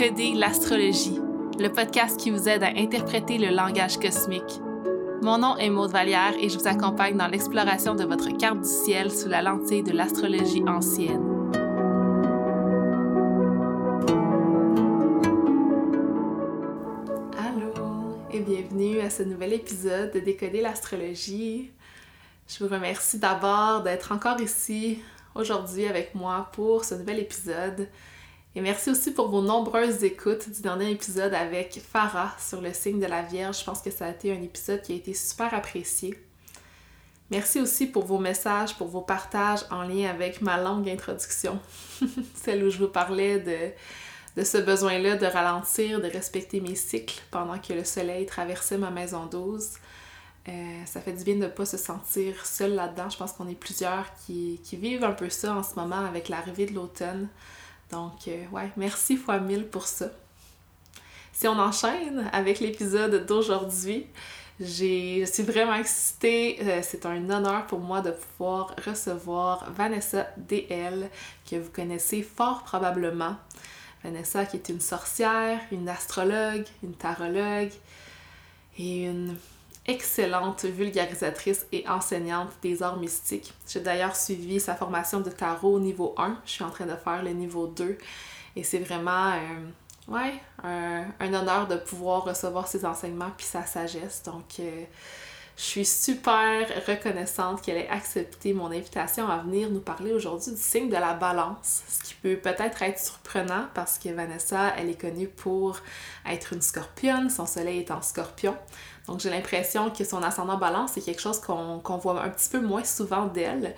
Décoder l'astrologie, le podcast qui vous aide à interpréter le langage cosmique. Mon nom est Maude Vallière et je vous accompagne dans l'exploration de votre carte du ciel sous la lentille de l'astrologie ancienne. Allô et bienvenue à ce nouvel épisode de Décoder l'astrologie. Je vous remercie d'abord d'être encore ici aujourd'hui avec moi pour ce nouvel épisode. Et merci aussi pour vos nombreuses écoutes du dernier épisode avec Farah sur le signe de la Vierge. Je pense que ça a été un épisode qui a été super apprécié. Merci aussi pour vos messages, pour vos partages en lien avec ma longue introduction, celle où je vous parlais de, de ce besoin-là de ralentir, de respecter mes cycles pendant que le soleil traversait ma maison 12. Euh, ça fait du bien de ne pas se sentir seul là-dedans. Je pense qu'on est plusieurs qui, qui, vivent un peu ça en ce moment avec l'arrivée de l'automne. Donc, euh, ouais, merci fois mille pour ça. Si on enchaîne avec l'épisode d'aujourd'hui, je suis vraiment excitée. Euh, c'est un honneur pour moi de pouvoir recevoir Vanessa DL, que vous connaissez fort probablement. Vanessa qui est une sorcière, une astrologue, une tarologue et une excellente vulgarisatrice et enseignante des arts mystiques. J'ai d'ailleurs suivi sa formation de tarot niveau 1. Je suis en train de faire le niveau 2. Et c'est vraiment euh, ouais, un, honneur de pouvoir recevoir ses enseignements puis sa sagesse. Donc, euh, je suis super reconnaissante qu'elle ait accepté mon invitation à venir nous parler aujourd'hui du signe de la balance, ce qui peut peut-être être surprenant parce que Vanessa, elle est connue pour être une scorpionne, son soleil est en scorpion. Donc j'ai l'impression que son ascendant balance, c'est quelque chose qu'on voit un petit peu moins souvent d'elle.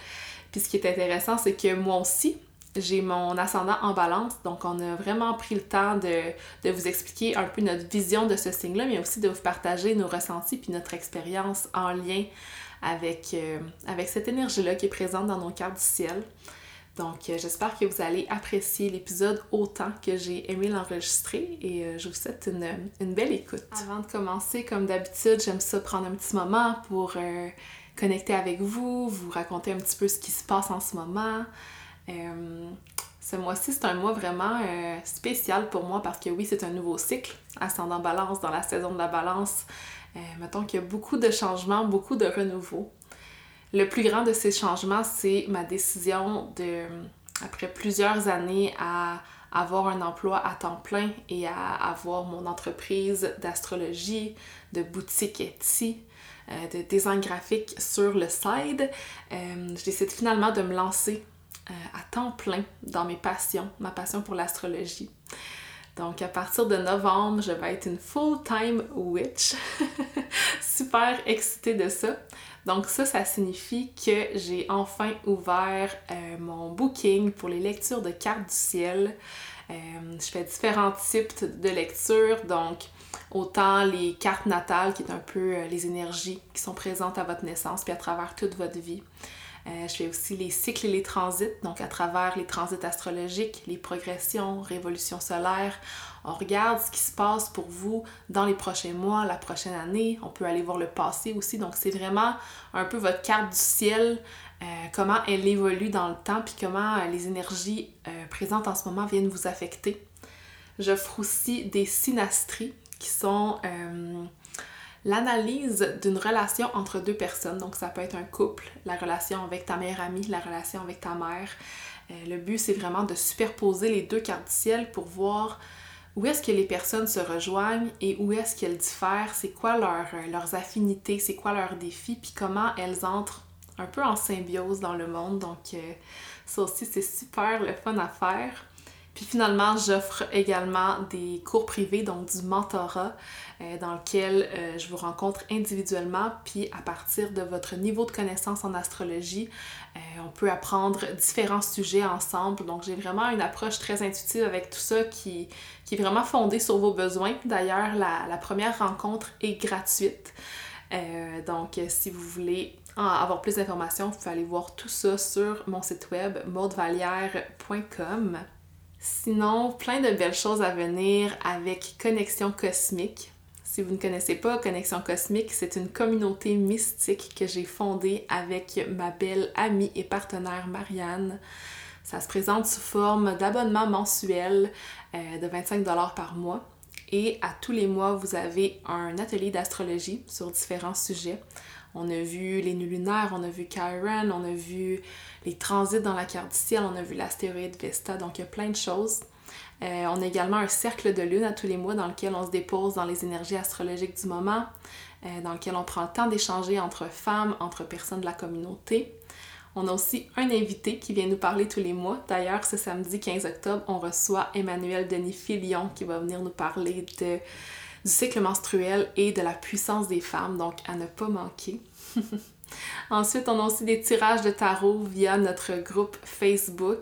Puis ce qui est intéressant, c'est que moi aussi, j'ai mon ascendant en balance, donc on a vraiment pris le temps de, vous expliquer un peu notre vision de ce signe-là, mais aussi de vous partager nos ressentis puis notre expérience en lien avec, euh, avec cette énergie-là qui est présente dans nos cartes du ciel. Donc, euh, j'espère que vous allez apprécier l'épisode autant que j'ai aimé l'enregistrer et euh, je vous souhaite une, belle écoute. Avant de commencer, comme d'habitude, j'aime ça prendre un petit moment pour connecter avec vous, vous raconter un petit peu ce qui se passe en ce moment. Ce mois-ci, c'est un mois vraiment spécial pour moi parce que oui, c'est un nouveau cycle, ascendant balance dans la saison de la balance. mettons qu'il y a beaucoup de changements, beaucoup de renouveau. Le plus grand de ces changements, c'est ma décision de, après plusieurs années à avoir un emploi à temps plein et à avoir mon entreprise d'astrologie, de boutique Etsy, euh, de design graphique sur le side, euh, je décide finalement de me lancer euh, à temps plein dans mes passions, ma passion pour l'astrologie. Donc à partir de novembre, je vais être une full-time witch. Super excitée de ça. Donc ça, ça signifie que j'ai enfin ouvert euh, mon booking pour les lectures de cartes du ciel. Euh, je fais différents types de lectures, donc autant les cartes natales, qui est un peu les énergies qui sont présentes à votre naissance, puis à travers toute votre vie. Je fais aussi les cycles et les transits, donc à travers les transits astrologiques, les progressions, révolutions solaires. On regarde ce qui se passe pour vous dans les prochains mois, la prochaine année. On peut aller voir le passé aussi. Donc, c'est vraiment un peu votre carte du ciel, euh, comment elle évolue dans le temps, puis comment euh, les énergies euh, présentes en ce moment viennent vous affecter. J'offre aussi des synastries qui sont l'analyse d'une relation entre deux personnes. Donc, ça peut être un couple, la relation avec ta meilleure amie, la relation avec ta mère. le but, c'est vraiment de superposer les deux cartes du ciel pour voir où est-ce que les personnes se rejoignent et où est-ce qu'elles diffèrent, c'est quoi euh, leurs affinités, c'est quoi leurs défis, puis comment elles entrent un peu en symbiose dans le monde. Donc euh, ça aussi, c'est super le fun à faire. Puis finalement, j'offre également des cours privés, donc du mentorat, euh, dans lequel euh, je vous rencontre individuellement. Puis à partir de votre niveau de connaissance en astrologie, euh, on peut apprendre différents sujets ensemble. Donc j'ai vraiment une approche très intuitive avec tout ça qui, qui est vraiment fondée sur vos besoins. D'ailleurs, la, la, première rencontre est gratuite. donc si vous voulez avoir plus d'informations, vous pouvez aller voir tout ça sur mon site web maudevalière.com. Sinon, plein de belles choses à venir avec Connexion Cosmique. Si vous ne connaissez pas Connexion Cosmique, c'est une communauté mystique que j'ai fondée avec ma belle amie et partenaire Marianne. Ça se présente sous forme d'abonnement mensuel euh, de 25 par mois. Et à tous les mois, vous avez un atelier d'astrologie sur différents sujets. On a vu les nœuds lunaires, on a vu Chiron, on a vu les transits dans la carte du ciel, on a vu l'astéroïde Vesta, donc il y a plein de choses. Euh, on a également un cercle de lune à tous les mois dans lequel on se dépose dans les énergies astrologiques du moment, euh, dans lequel on prend le temps d'échanger entre femmes, entre personnes de la communauté. On a aussi un invité qui vient nous parler tous les mois. D'ailleurs, ce samedi 15 octobre, on reçoit Emmanuel Denis Filion qui va venir nous parler du cycle menstruel et de la puissance des femmes, donc à ne pas manquer. Ensuite, on a aussi des tirages de tarot via notre groupe Facebook.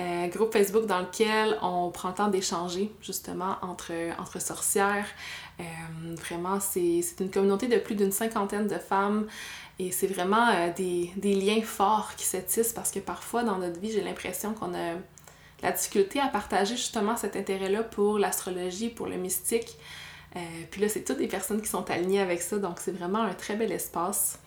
Euh, groupe Facebook dans lequel on prend le temps d'échanger justement entre, entre sorcières. Euh, vraiment, c'est une communauté de plus d'une cinquantaine de femmes et c'est vraiment euh, des, des, liens forts qui se tissent parce que parfois dans notre vie, j'ai l'impression qu'on a la difficulté à partager justement cet intérêt-là pour l'astrologie, pour le mystique. puis là, c'est toutes des personnes qui sont alignées avec ça, donc c'est vraiment un très bel espace.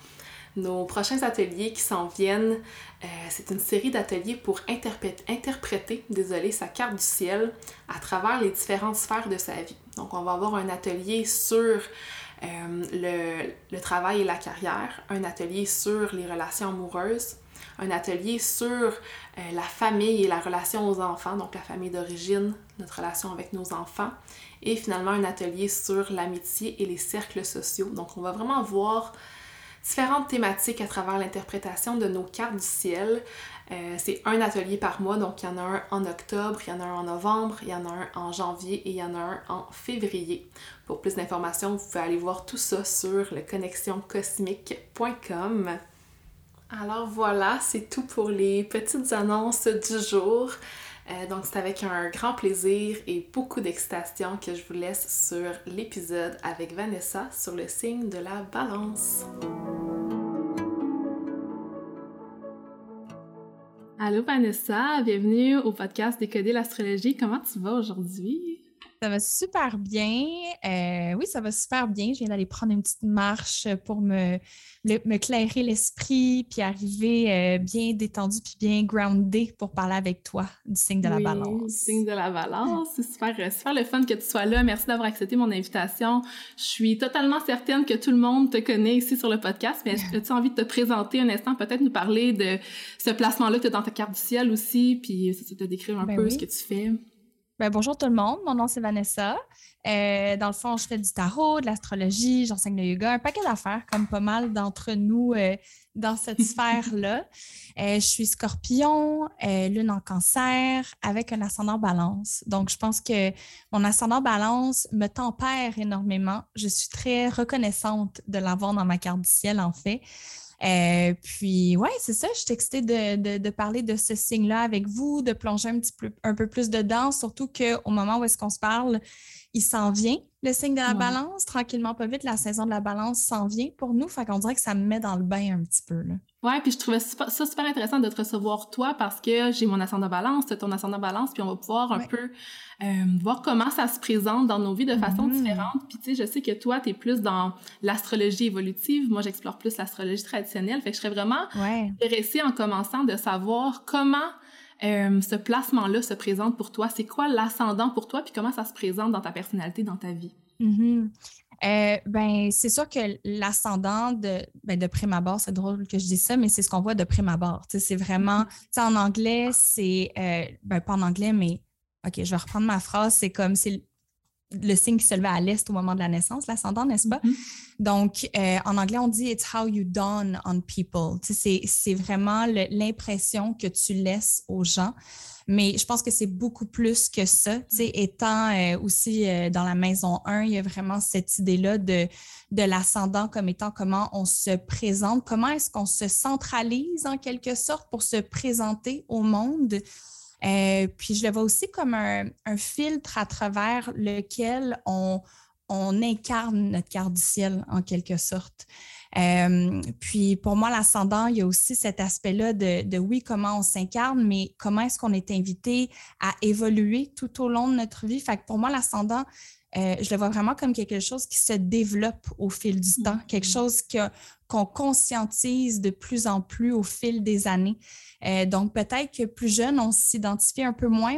Nos prochains ateliers qui s'en viennent, euh, c'est une série d'ateliers pour interpréter, désolé, sa carte du ciel à travers les différentes sphères de sa vie. Donc, on va avoir un atelier sur euh, le, le, travail et la carrière, un atelier sur les relations amoureuses, un atelier sur euh, la famille et la relation aux enfants, donc la famille d'origine, notre relation avec nos enfants, et finalement un atelier sur l'amitié et les cercles sociaux. Donc, on va vraiment voir différentes thématiques à travers l'interprétation de nos cartes du ciel. Euh, c'est un atelier par mois, donc il y en a un en octobre, il y en a un en novembre, il y en a un en janvier et il y en a un en février. Pour plus d'informations, vous pouvez aller voir tout ça sur leconnexioncosmique.com. Alors voilà, c'est tout pour les petites annonces du jour. Euh, donc c'est avec un grand plaisir et beaucoup d'excitation que je vous laisse sur l'épisode avec Vanessa sur le signe de la balance. Allô Vanessa, bienvenue au podcast Décoder l'astrologie. Comment tu vas aujourd'hui? Ça va super bien. Euh, oui, ça va super bien. Je viens d'aller prendre une petite marche pour me, me clairer l'esprit, puis arriver euh, bien détendu puis bien groundé pour parler avec toi du signe de la balance. signe de la balance. C'est super, euh, super le fun que tu sois là. Merci d'avoir accepté mon invitation. Je suis totalement certaine que tout le monde te connaît ici sur le podcast, mais as-tu envie de te présenter un instant, peut-être nous parler de ce placement-là que tu as dans ta carte du ciel aussi, puis ça te décrire un ben peu ce que tu fais? Ben, bonjour tout le monde, mon nom c'est Vanessa. Euh, dans le fond, je fais du tarot, de l'astrologie, j'enseigne le yoga, un paquet d'affaires, comme pas mal d'entre nous euh, dans cette sphère-là. Euh, je suis scorpion, lune en cancer, avec un ascendant balance. Donc, je pense que mon ascendant balance me tempère énormément. Je suis très reconnaissante de l'avoir dans ma carte du ciel, en fait. Euh, puis, ouais, c'est ça. Je suis excitée de, de, parler de ce signe-là avec vous, de plonger un petit peu, un peu plus dedans, surtout qu'au moment où est-ce qu'on se parle, il s'en vient, le signe de la balance. Tranquillement, pas vite, la saison de la balance s'en vient pour nous. Fait qu'on dirait que ça me met dans le bain un petit peu. Là. Ouais, puis je trouvais ça super intéressant de te recevoir toi parce que j'ai mon ascendant balance, ton ascendant balance, puis on va pouvoir un peu euh, voir comment ça se présente dans nos vies de façon mm-hmm. différente. Puis tu sais, je sais que toi, tu es plus dans l'astrologie évolutive, moi j'explore plus l'astrologie traditionnelle, fait que je serais vraiment intéressée en commençant de savoir comment euh, ce placement-là se présente pour toi. C'est quoi l'ascendant pour toi, puis comment ça se présente dans ta personnalité, dans ta vie? Mm-hmm. Euh, ben, c'est sûr que l'ascendant de, ben, de prime abord, c'est drôle que je dise ça, mais c'est ce qu'on voit de prime abord. C'est vraiment, mm-hmm. en anglais, c'est, euh, ben, pas en anglais, mais OK, je vais reprendre ma phrase, c'est comme, c'est le signe qui se levait à l'est au moment de la naissance, l'ascendant, n'est-ce pas? Mm-hmm. Donc, euh, en anglais, on dit It's how you dawn on people. C'est vraiment l'impression que tu laisses aux gens. Mais je pense que c'est beaucoup plus que ça. sais, étant euh, aussi euh, dans la maison 1, il y a vraiment cette idée-là de, de l'ascendant comme étant comment on se présente, comment est-ce qu'on se centralise en quelque sorte pour se présenter au monde. Euh, puis je le vois aussi comme un, filtre à travers lequel on, on, incarne notre carte du ciel en quelque sorte. Euh, puis pour moi, l'ascendant, il y a aussi cet aspect-là de, de, oui, comment on s'incarne, mais comment est-ce qu'on est invité à évoluer tout au long de notre vie. Fait que pour moi, l'ascendant, euh, je le vois vraiment comme quelque chose qui se développe au fil du temps, quelque mm-hmm. chose qu'on conscientise de plus en plus au fil des années. Euh, donc, peut-être que plus jeune, on s'identifie un peu moins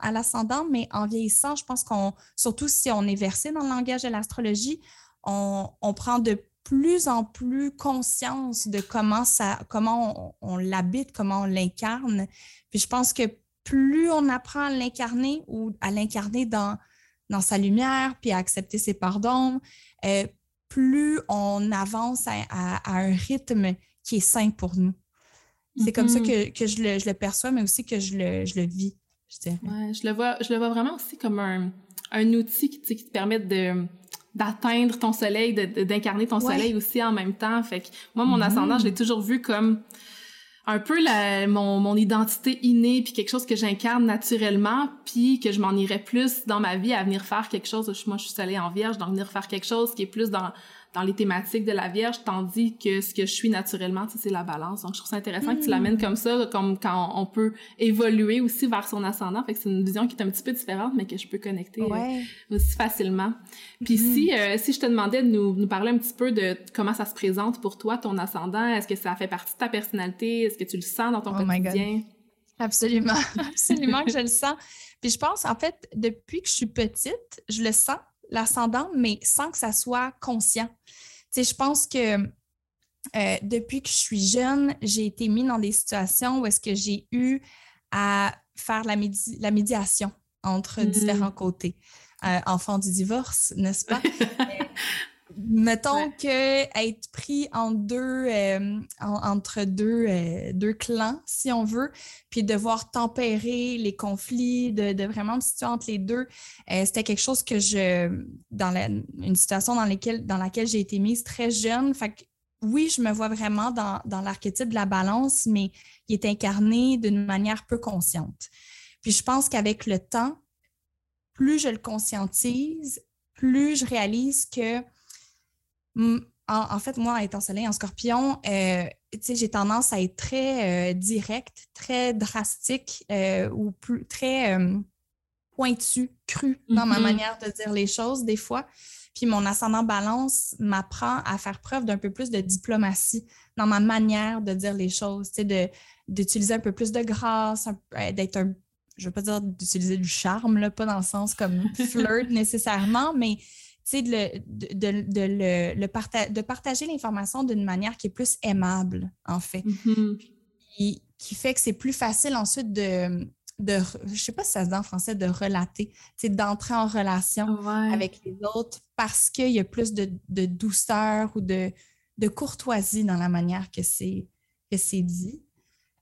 à l'ascendant, mais en vieillissant, je pense qu'on, surtout si on est versé dans le langage de l'astrologie, on, prend de plus en plus conscience de comment ça, comment on, l'habite, comment on l'incarne. Puis je pense que plus on apprend à l'incarner ou à l'incarner dans, dans sa lumière, puis à accepter ses pardons, euh, plus on avance à, un rythme qui est sain pour nous. C'est comme ça mm-hmm. que, je, le, perçois, mais aussi que je le, je le vis, je dirais. Ouais, je le vois, je le vois vraiment aussi comme un, outil qui, qui te permet de d'atteindre ton soleil, d'incarner ton soleil aussi en même temps. Fait que moi, mon mm-hmm. ascendant, je l'ai toujours vu comme un peu mon, mon identité innée, puis quelque chose que j'incarne naturellement, puis que je m'en irais plus dans ma vie à venir faire quelque chose. Moi, je suis soleil en vierge, donc venir faire quelque chose qui est plus dans dans les thématiques de la Vierge, tandis que ce que je suis naturellement, c'est la balance. Donc, je trouve ça intéressant que tu l'amènes mm. comme ça, comme quand on peut évoluer aussi vers son ascendant. Fait que c'est une vision qui est un petit peu différente, mais que je peux connecter euh, aussi facilement. Puis mm-hmm. si, euh, si je te demandais de nous, nous parler un petit peu de comment ça se présente pour toi, ton ascendant, est-ce que ça fait partie de ta personnalité? Est-ce que tu le sens dans ton oh quotidien? Absolument, absolument que je le sens. Puis je pense, en fait, depuis que je suis petite, je le sens l'ascendant, mais sans que ça soit conscient. Tu sais, je pense que euh, depuis que je suis jeune, j'ai été mise dans des situations où est-ce que j'ai eu à faire la, la médiation entre mm-hmm. différents côtés. Euh, enfant du divorce, n'est-ce pas? mettons que être pris en deux, euh, entre deux, euh, deux clans, si on veut, puis devoir tempérer les conflits, de, vraiment me situer entre les deux, euh, c'était quelque chose que je, dans une situation dans, laquelle, dans laquelle j'ai été mise très jeune. Fait que, oui, je me vois vraiment dans, dans l'archétype de la balance, mais il est incarné d'une manière peu consciente. Puis je pense qu'avec le temps, plus je le conscientise, plus je réalise que en, fait, moi, étant soleil en scorpion, euh, j'ai tendance à être très euh, direct, très drastique euh, ou plus, très pointu, cru dans ma mm-hmm. manière de dire les choses des fois. Puis mon ascendant balance m'apprend à faire preuve d'un peu plus de diplomatie dans ma manière de dire les choses, d'utiliser un peu plus de grâce, d'être un je ne veux pas dire d'utiliser du charme, là, pas dans le sens comme flirt nécessairement, mais de, de, de, le, le de partager l'information d'une manière qui est plus aimable, en fait. Mm-hmm. qui, fait que c'est plus facile ensuite de, de je sais pas si ça se dit en français, de relater, d'entrer en relation avec les autres parce qu'il y a plus de, douceur ou de, de courtoisie dans la manière que c'est dit.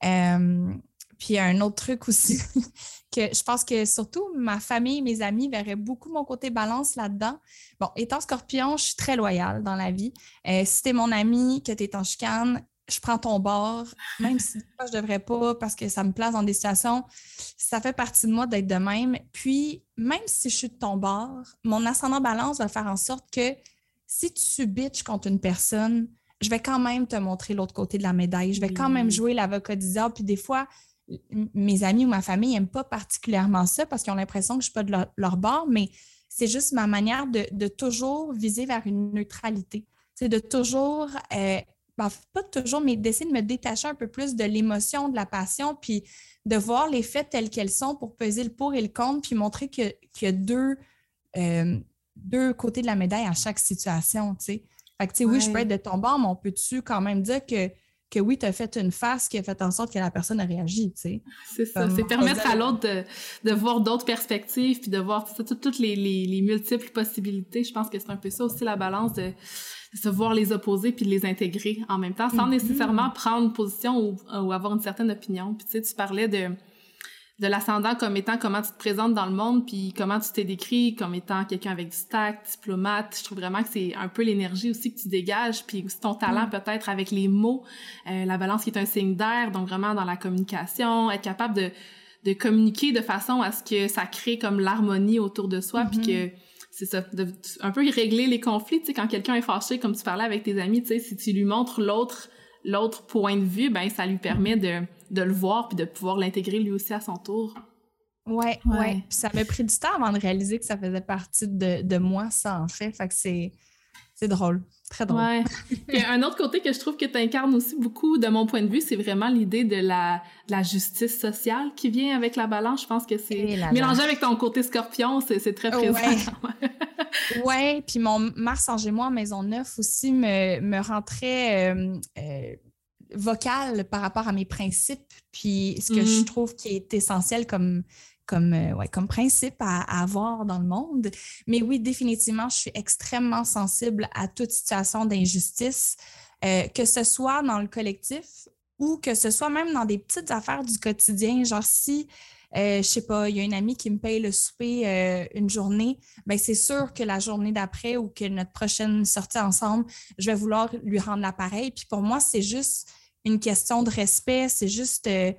Euh, puis un autre truc aussi, que je pense que surtout ma famille, mes amis verraient beaucoup mon côté balance là-dedans. Bon, étant scorpion, je suis très loyale dans la vie. Euh, si t'es mon ami, que t'es en chicane, je prends ton bord, même si je devrais pas parce que ça me place dans des situations, ça fait partie de moi d'être de même. Puis, même si je suis de ton bord, mon ascendant balance va faire en sorte que si tu bitches contre une personne, je vais quand même te montrer l'autre côté de la médaille. Je vais quand même jouer l'avocat du diable. Puis des fois, mes amis ou ma famille n'aiment pas particulièrement ça parce qu'ils ont l'impression que je ne suis pas de leur, bord, mais c'est juste ma manière de, toujours viser vers une neutralité. C'est de toujours, euh, ben, pas toujours, mais d'essayer de me détacher un peu plus de l'émotion, de la passion, puis de voir les faits tels qu'elles sont pour peser le pour et le contre, puis montrer qu'il y a deux, euh, deux côtés de la médaille à chaque situation. Fait que, oui, je peux être de ton bord, mais on peut-tu quand même dire que que oui, tu as fait une face qui a fait en sorte que la personne a réagi, tu sais. C'est ça, c'est permettre à l'autre de, de, voir d'autres perspectives, puis de voir toutes les, les, les, multiples possibilités. Je pense que c'est un peu ça aussi la balance de, se voir les opposer puis de les intégrer en même temps, sans mm-hmm. nécessairement prendre position ou, ou, avoir une certaine opinion. Puis tu sais, tu parlais de de l'ascendant comme étant comment tu te présentes dans le monde, puis comment tu t'es décrit comme étant quelqu'un avec du tact, diplomate. Je trouve vraiment que c'est un peu l'énergie aussi que tu dégages, puis aussi ton talent mm. peut-être avec les mots, euh, la balance qui est un signe d'air, donc vraiment dans la communication, être capable de, de communiquer de façon à ce que ça crée comme l'harmonie autour de soi, puis mm-hmm. que c'est ça, de, un peu régler les conflits, tu sais, quand quelqu'un est fâché, comme tu parlais avec tes amis, tu sais, si tu lui montres l'autre l'autre point de vue, ben ça lui permet de de le voir puis de pouvoir l'intégrer lui aussi à son tour. Oui, oui. Ouais. ça m'a pris du temps avant de réaliser que ça faisait partie de, de moi, ça, en fait. Fait que c'est. c'est drôle. Très drôle. Ouais. Puis un autre côté que je trouve que tu incarnes aussi beaucoup, de mon point de vue, c'est vraiment l'idée de la, de la justice sociale qui vient avec la balance. Je pense que c'est Eh mélangé avec ton côté scorpion, c'est très présent. Ouais. ouais, puis mon Mars en Gémeaux en Maison Neuf aussi me, me rend très euh, euh, vocale par rapport à mes principes, puis ce que je Mhm. trouve qui est essentiel comme, comme, euh, ouais, comme principe à, avoir dans le monde. Mais oui, définitivement, je suis extrêmement sensible à toute situation d'injustice, euh, que ce soit dans le collectif ou que ce soit même dans des petites affaires du quotidien. Genre, si, euh, je sais pas, il y a une amie qui me paye le souper euh, une journée, ben c'est sûr que la journée d'après ou que notre prochaine sortie ensemble, je vais vouloir lui rendre l'appareil. Puis pour moi, c'est juste une question de respect. C'est juste, euh,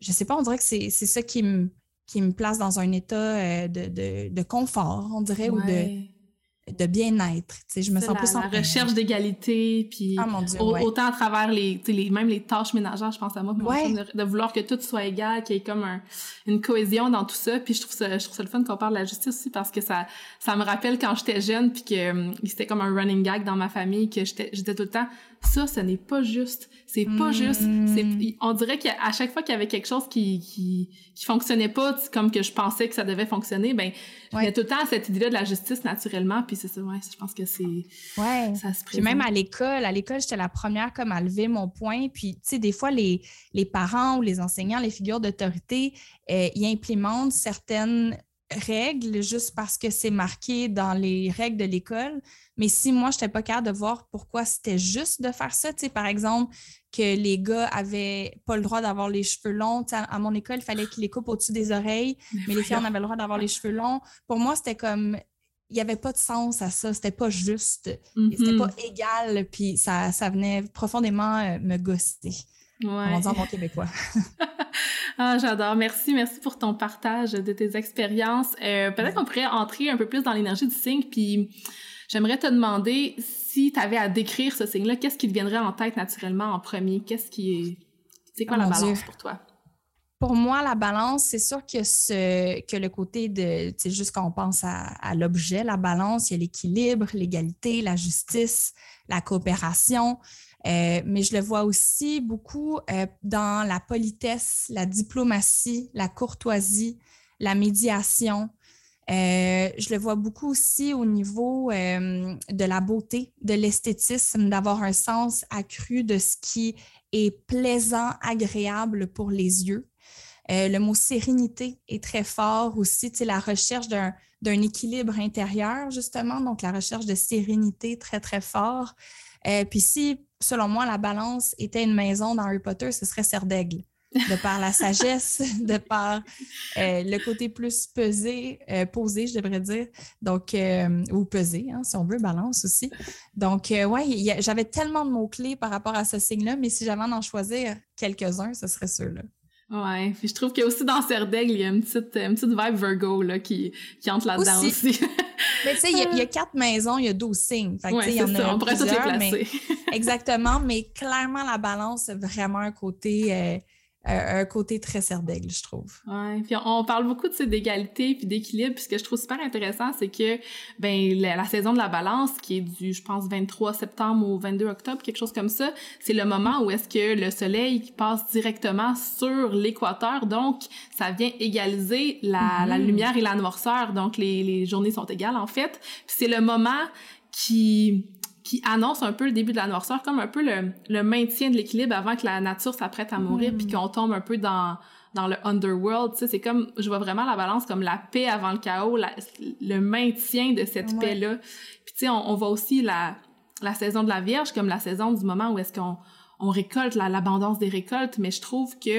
je sais pas, on dirait que c'est ça qui me qui me place dans un état euh, de, de, de confort, on dirait, ou de, de bien-être. Tu sais, Je me sens la, plus en la recherche d'égalité, puis Ah mon Dieu, au- ouais. autant à travers les, même les tâches ménagères, je pense à moi, Ouais. de, de vouloir que tout soit égal, qu'il y ait comme un, une cohésion dans tout ça. Puis je trouve ça, je trouve ça le fun qu'on parle de la justice aussi parce que ça, ça me rappelle quand j'étais jeune, puis que hum, c'était comme un running gag dans ma famille, que j'étais tout le temps, ça, ce n'est pas juste. C'est pas Mm. juste. C'est, on dirait qu'à chaque fois qu'il y avait quelque chose qui, qui, qui fonctionnait pas, comme que je pensais que ça devait fonctionner, ben, je Ouais. venais tout le temps à cette idée-là de la justice naturellement, puis c'est ça, ouais, je pense que c'est, Ouais. ça se Puis même à l'école, à l'école, j'étais la première comme à lever mon point. Puis, tu sais, des fois, les, les parents ou les enseignants, les figures d'autorité, euh, ils implémentent certaines règles juste parce que c'est marqué dans les règles de l'école. Mais si moi, je n'étais pas capable de voir pourquoi c'était juste de faire ça, tu sais, par exemple, que les gars avaient pas le droit d'avoir les cheveux longs. À mon école, il fallait qu'ils les coupent au-dessus des oreilles, mais les filles, on avait le droit d'avoir les cheveux longs. Pour moi, c'était comme, il n'y avait pas de sens à ça, c'était pas juste. C'était Mhm. pas égal, puis ça, ça venait profondément euh, me gosser. Ouais. en bon québécois. Ah, j'adore. Merci, merci pour ton partage de tes expériences. Euh, Peut-être qu'on pourrait entrer un peu plus dans l'énergie du signe, puis j'aimerais te demander si tu avais à décrire ce signe-là, qu'est-ce qui te viendrait en tête naturellement en premier? Qu'est-ce qui est... C'est quoi Oh la mon balance Dieu. pour toi? Pour moi, la balance, c'est sûr que, ce, que le côté de, sais, juste quand on pense à, à l'objet, la balance, il y a l'équilibre, l'égalité, la justice, la coopération. Euh, mais je le vois aussi beaucoup euh, dans la politesse, la diplomatie, la courtoisie, la médiation. Euh, je le vois beaucoup aussi au niveau de la beauté, de l'esthétisme, d'avoir un sens accru de ce qui est plaisant, agréable pour les yeux. Le mot sérénité est très fort aussi, la recherche d'un, équilibre intérieur, justement, donc la recherche de sérénité très, très fort. Puis si, selon moi, la balance était une maison dans Harry Potter, ce serait Serre d'Aigle, de par la sagesse, de par euh, le côté plus pesé, euh, posé, je devrais dire, donc, euh, ou pesé, hein, si on veut, balance aussi. Donc, a- j'avais tellement de mots-clés par rapport à ce signe-là, mais si j'avais en choisir quelques-uns, ce serait ceux-là. Ouais, puis je trouve qu'il y a aussi dans Serdaigle, il y a une petite, une petite vibe Virgo là, qui, qui entre là-dedans Aussi. aussi. Mais tu sais, il y a- y, a quatre maisons, il y a 12 signes. Fait que, ouais, y en ça, a on pourrait toutes les plusieurs, mais- placer. Exactement, mais clairement, la balance, c'est vraiment un côté, euh, euh, un côté très serre d'aigle, je trouve. Ouais, puis on, parle beaucoup de d'égalité puis d'équilibre, puis ce que je trouve super intéressant, c'est que ben la, la saison de la balance qui est du je pense 23 septembre au 22 octobre, quelque chose comme ça, c'est le moment où est-ce que le soleil passe directement sur l'équateur, donc ça vient égaliser la, Mhm. la lumière et la noirceur, donc les, les journées sont égales en fait. Puis c'est le moment qui qui annonce un peu le début de la noirceur, comme un peu le, le maintien de l'équilibre avant que la nature s'apprête à mourir, puis qu'on tombe un peu dans dans le underworld, c'est comme, je vois vraiment la balance comme la paix avant le chaos, la- le maintien de cette Ouais. paix-là. Puis tu sais, on, on voit aussi la, la saison de la Vierge comme la saison du moment où est-ce qu'on on récolte, la- l'abondance des récoltes, mais je trouve que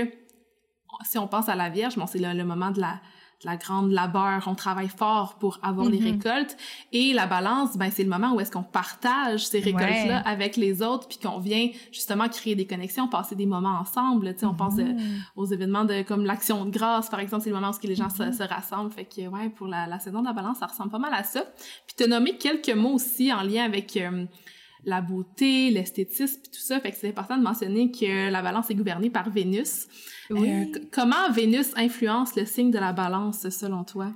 si on pense à la Vierge, bon, c'est le, le moment de la, la grande labeur, on travaille fort pour avoir les Mhm. récoltes, et la balance, ben c'est le moment où est-ce qu'on partage ces récoltes-là Ouais. avec les autres, puis qu'on vient justement créer des connexions, passer des moments ensemble, tu sais, on pense euh, Mhm. aux événements de comme l'action de grâce par exemple c'est le moment où les gens Mm-hmm. se, se rassemblent fait que ouais pour la, la saison de la balance ça ressemble pas mal à ça puis t'as nommé quelques mots aussi en lien avec euh, la beauté l'esthétisme puis tout ça fait que c'est important de mentionner que la balance est gouvernée par Vénus Oui. Euh, c- comment Vénus influence le signe de la balance selon toi?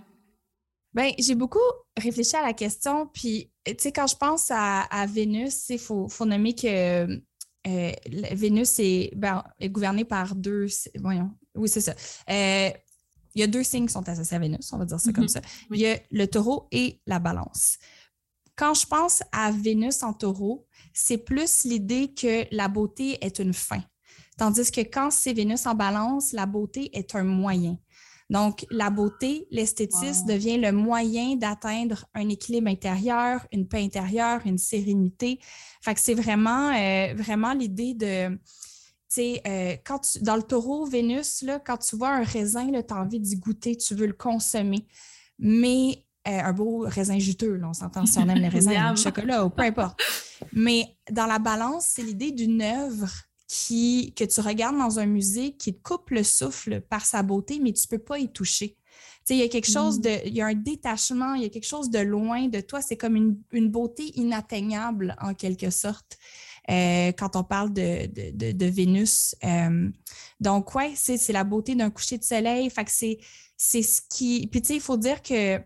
Ben, j'ai beaucoup réfléchi à la question, puis, tu sais, quand je pense à, Vénus, il faut, faut, nommer que euh, Vénus est, ben, est, gouvernée par deux. Voyons, oui, c'est ça. Euh, il y a deux signes qui sont associés à Vénus, on va dire ça comme mhm. ça. Il y a le taureau et la balance. Quand je pense à Vénus en taureau, c'est plus l'idée que la beauté est une fin. Tandis que quand c'est Vénus en balance, la beauté est un moyen. Donc, la beauté, l'esthétisme devient le moyen d'atteindre un équilibre intérieur, une paix intérieure, une sérénité. Fait que c'est vraiment, euh, vraiment l'idée de, tu sais, euh, quand tu, dans le taureau, Vénus, là, quand tu vois un raisin, tu as envie d'y goûter, tu veux le consommer. Mais un beau raisin juteux, on s'entend si on aime les raisins, le chocolat ou peu importe. Mais dans la balance, c'est l'idée d'une œuvre qui, que tu regardes dans un musée qui te coupe le souffle par sa beauté, mais tu ne peux pas y toucher. il y a quelque chose de, mm. il y a un détachement, il y a quelque chose de loin de toi. C'est comme une, beauté inatteignable en quelque sorte. Euh, quand on parle de, de, Vénus. Euh, donc, ouais, c'est la beauté d'un coucher de soleil. Fait que c'est ce qui. Puis, tu sais, il faut dire que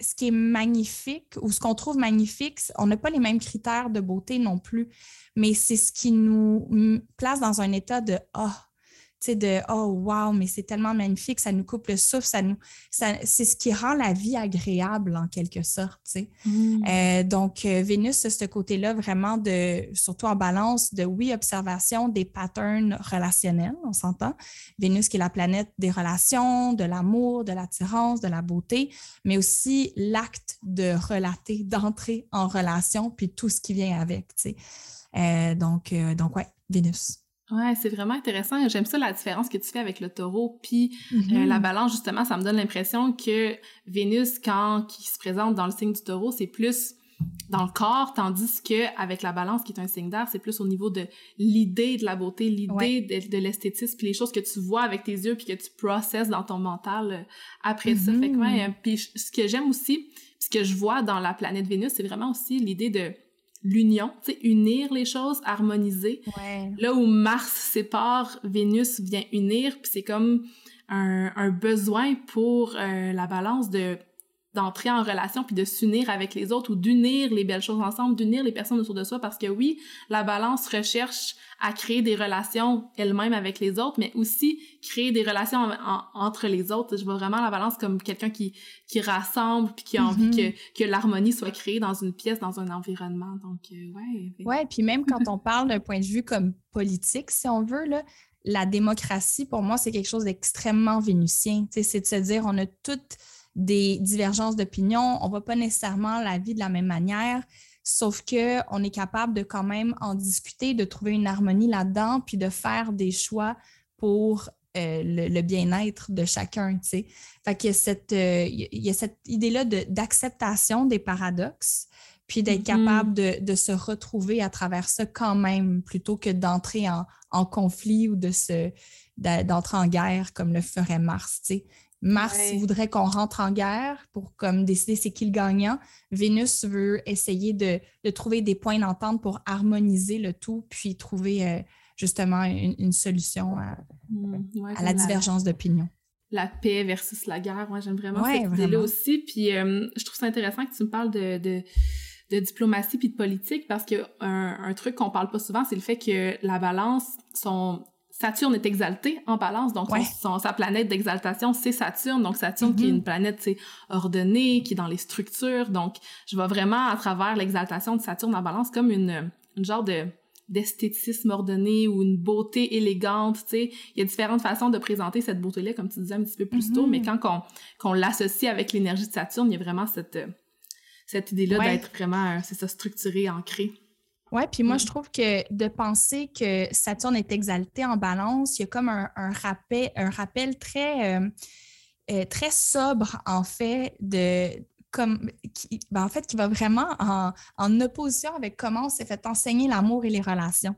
ce qui est magnifique ou ce qu'on trouve magnifique, on n'a pas les mêmes critères de beauté non plus, mais c'est ce qui nous place dans un état de ah, de oh wow, mais c'est tellement magnifique, ça nous coupe le souffle, ça nous, c'est ce qui rend la vie agréable en quelque sorte. Mm. Euh, donc, euh, Vénus, ce côté-là vraiment de, surtout en balance, de oui, observation des patterns relationnels, on s'entend. Vénus qui est la planète des relations, de l'amour, de l'attirance, de la beauté, mais aussi l'acte de relater, d'entrer en relation, puis tout ce qui vient avec. Euh, donc, donc, ouais, Vénus. Ouais, c'est vraiment intéressant. J'aime ça la différence que tu fais avec le taureau puis euh, mm-hmm. la balance justement, ça me donne l'impression que Vénus quand qui se présente dans le signe du taureau, c'est plus dans le corps tandis que avec la balance qui est un signe d'air, c'est plus au niveau de l'idée de la beauté, l'idée de, l'esthétisme puis les choses que tu vois avec tes yeux puis que tu processes dans ton mental euh, après ça. Fait que ouais, mm-hmm. puis ce que j'aime aussi, ce que je vois dans la planète Vénus, c'est vraiment aussi l'idée de l'union, unir les choses, harmoniser. Là où Mars sépare, Vénus vient unir, puis c'est comme un, un, besoin pour euh, la balance de d'entrer en relation puis de s'unir avec les autres ou d'unir les belles choses ensemble, d'unir les personnes autour de soi parce que oui, la balance recherche à créer des relations elle-même avec les autres, mais aussi créer des relations entre les autres. Je vois vraiment la balance comme quelqu'un qui, qui rassemble puis qui a envie mm-hmm. que, que l'harmonie soit créée dans une pièce, dans un environnement. Donc, euh, ouais. Ouais, puis même quand on parle d'un point de vue comme politique, si on veut, là, la démocratie, pour moi, c'est quelque chose d'extrêmement vénusien. C'est de se dire, on a toutes des divergences d'opinion, on ne voit pas nécessairement la vie de la même manière, sauf qu'on est capable de quand même en discuter, de trouver une harmonie là-dedans, puis de faire des choix pour euh, le, bien-être de chacun. Fait y a cette, euh, il y a cette idée-là d'acceptation des paradoxes, puis d'être mm-hmm. capable de, se retrouver à travers ça quand même, plutôt que d'entrer en, conflit ou de se d'entrer en guerre comme le ferait Mars. Mars voudrait qu'on rentre en guerre pour comme décider c'est qui le gagnant. Vénus veut essayer de, trouver des points d'entente pour harmoniser le tout, puis trouver euh, justement une, solution à, mmh, la divergence d'opinion. La paix versus la guerre, moi j'aime vraiment cette idée-là aussi. Puis euh, je trouve ça intéressant que tu me parles de, de diplomatie puis de politique parce que un, un truc qu'on parle pas souvent, c'est le fait que la balance, son Saturne est exalté en balance, donc sa planète d'exaltation, c'est Saturne. Donc Saturne qui est une mm-hmm. planète ordonnée, qui est dans les structures. Donc je vois vraiment à travers l'exaltation de Saturne en balance comme une, une genre de d'esthétisme ordonné ou une beauté élégante, tu sais. Il y a différentes façons de présenter cette beauté-là, comme tu disais un petit peu plus tôt, mais mm-hmm. quand qu'on l'associe avec l'énergie de Saturne, il y a vraiment cette, cette idée-là d'être vraiment, c'est ça, structuré, ancré. Oui, puis moi, je mm. trouve que de penser que Saturne est exalté en balance, il y a comme un, rappel, un rappel très, euh, euh, très sobre, en fait, de comme qui, ben, en fait, qui va vraiment en, en opposition avec comment on s'est fait enseigner l'amour et les relations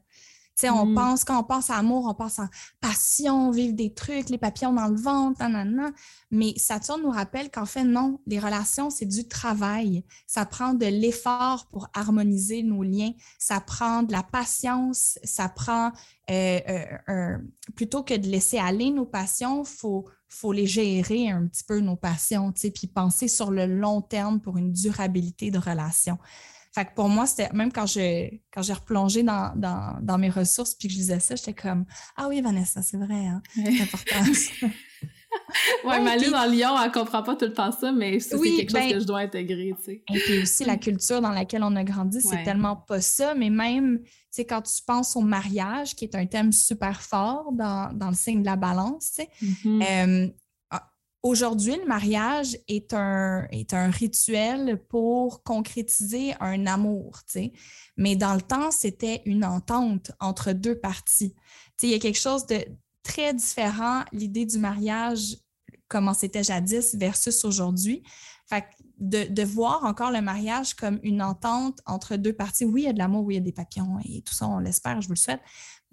on mm. pense, quand on pense à amour, on pense en passion, vivre des trucs, les papillons dans le ventre, nanana. Mais Saturne nous rappelle qu'en fait, non, les relations, c'est du travail. Ça prend de l'effort pour harmoniser nos liens. Ça prend de la patience. Ça prend, euh, euh, plutôt que de laisser aller nos passions, il faut, faut les gérer un petit peu, nos passions, tu sais, puis penser sur le long terme pour une durabilité de relation. Fait que pour moi, c'était même quand je quand j'ai replongé dans, dans, mes ressources puis que je lisais ça, j'étais comme Ah oui, Vanessa, c'est vrai, hein? c'est important. ouais, Malou dans Lyon, elle comprend pas tout le temps ça, mais c'est quelque chose ben que je dois intégrer, tu sais. Et puis aussi, la culture dans laquelle on a grandi, c'est tellement pas ça, mais même, tu sais, quand tu penses au mariage, qui est un thème super fort dans, dans le signe de la balance, tu sais, mm-hmm. euh, Aujourd'hui, le mariage est un, est un rituel pour concrétiser un amour, tu sais. mais dans le temps, c'était une entente entre deux parties. Il y a quelque chose de, très différent l'idée du mariage, comment c'était jadis versus aujourd'hui. Fait de, de, voir encore le mariage comme une entente entre deux parties. Oui, il y a de l'amour, oui, il y a des papillons et tout ça, on l'espère, je vous le souhaite,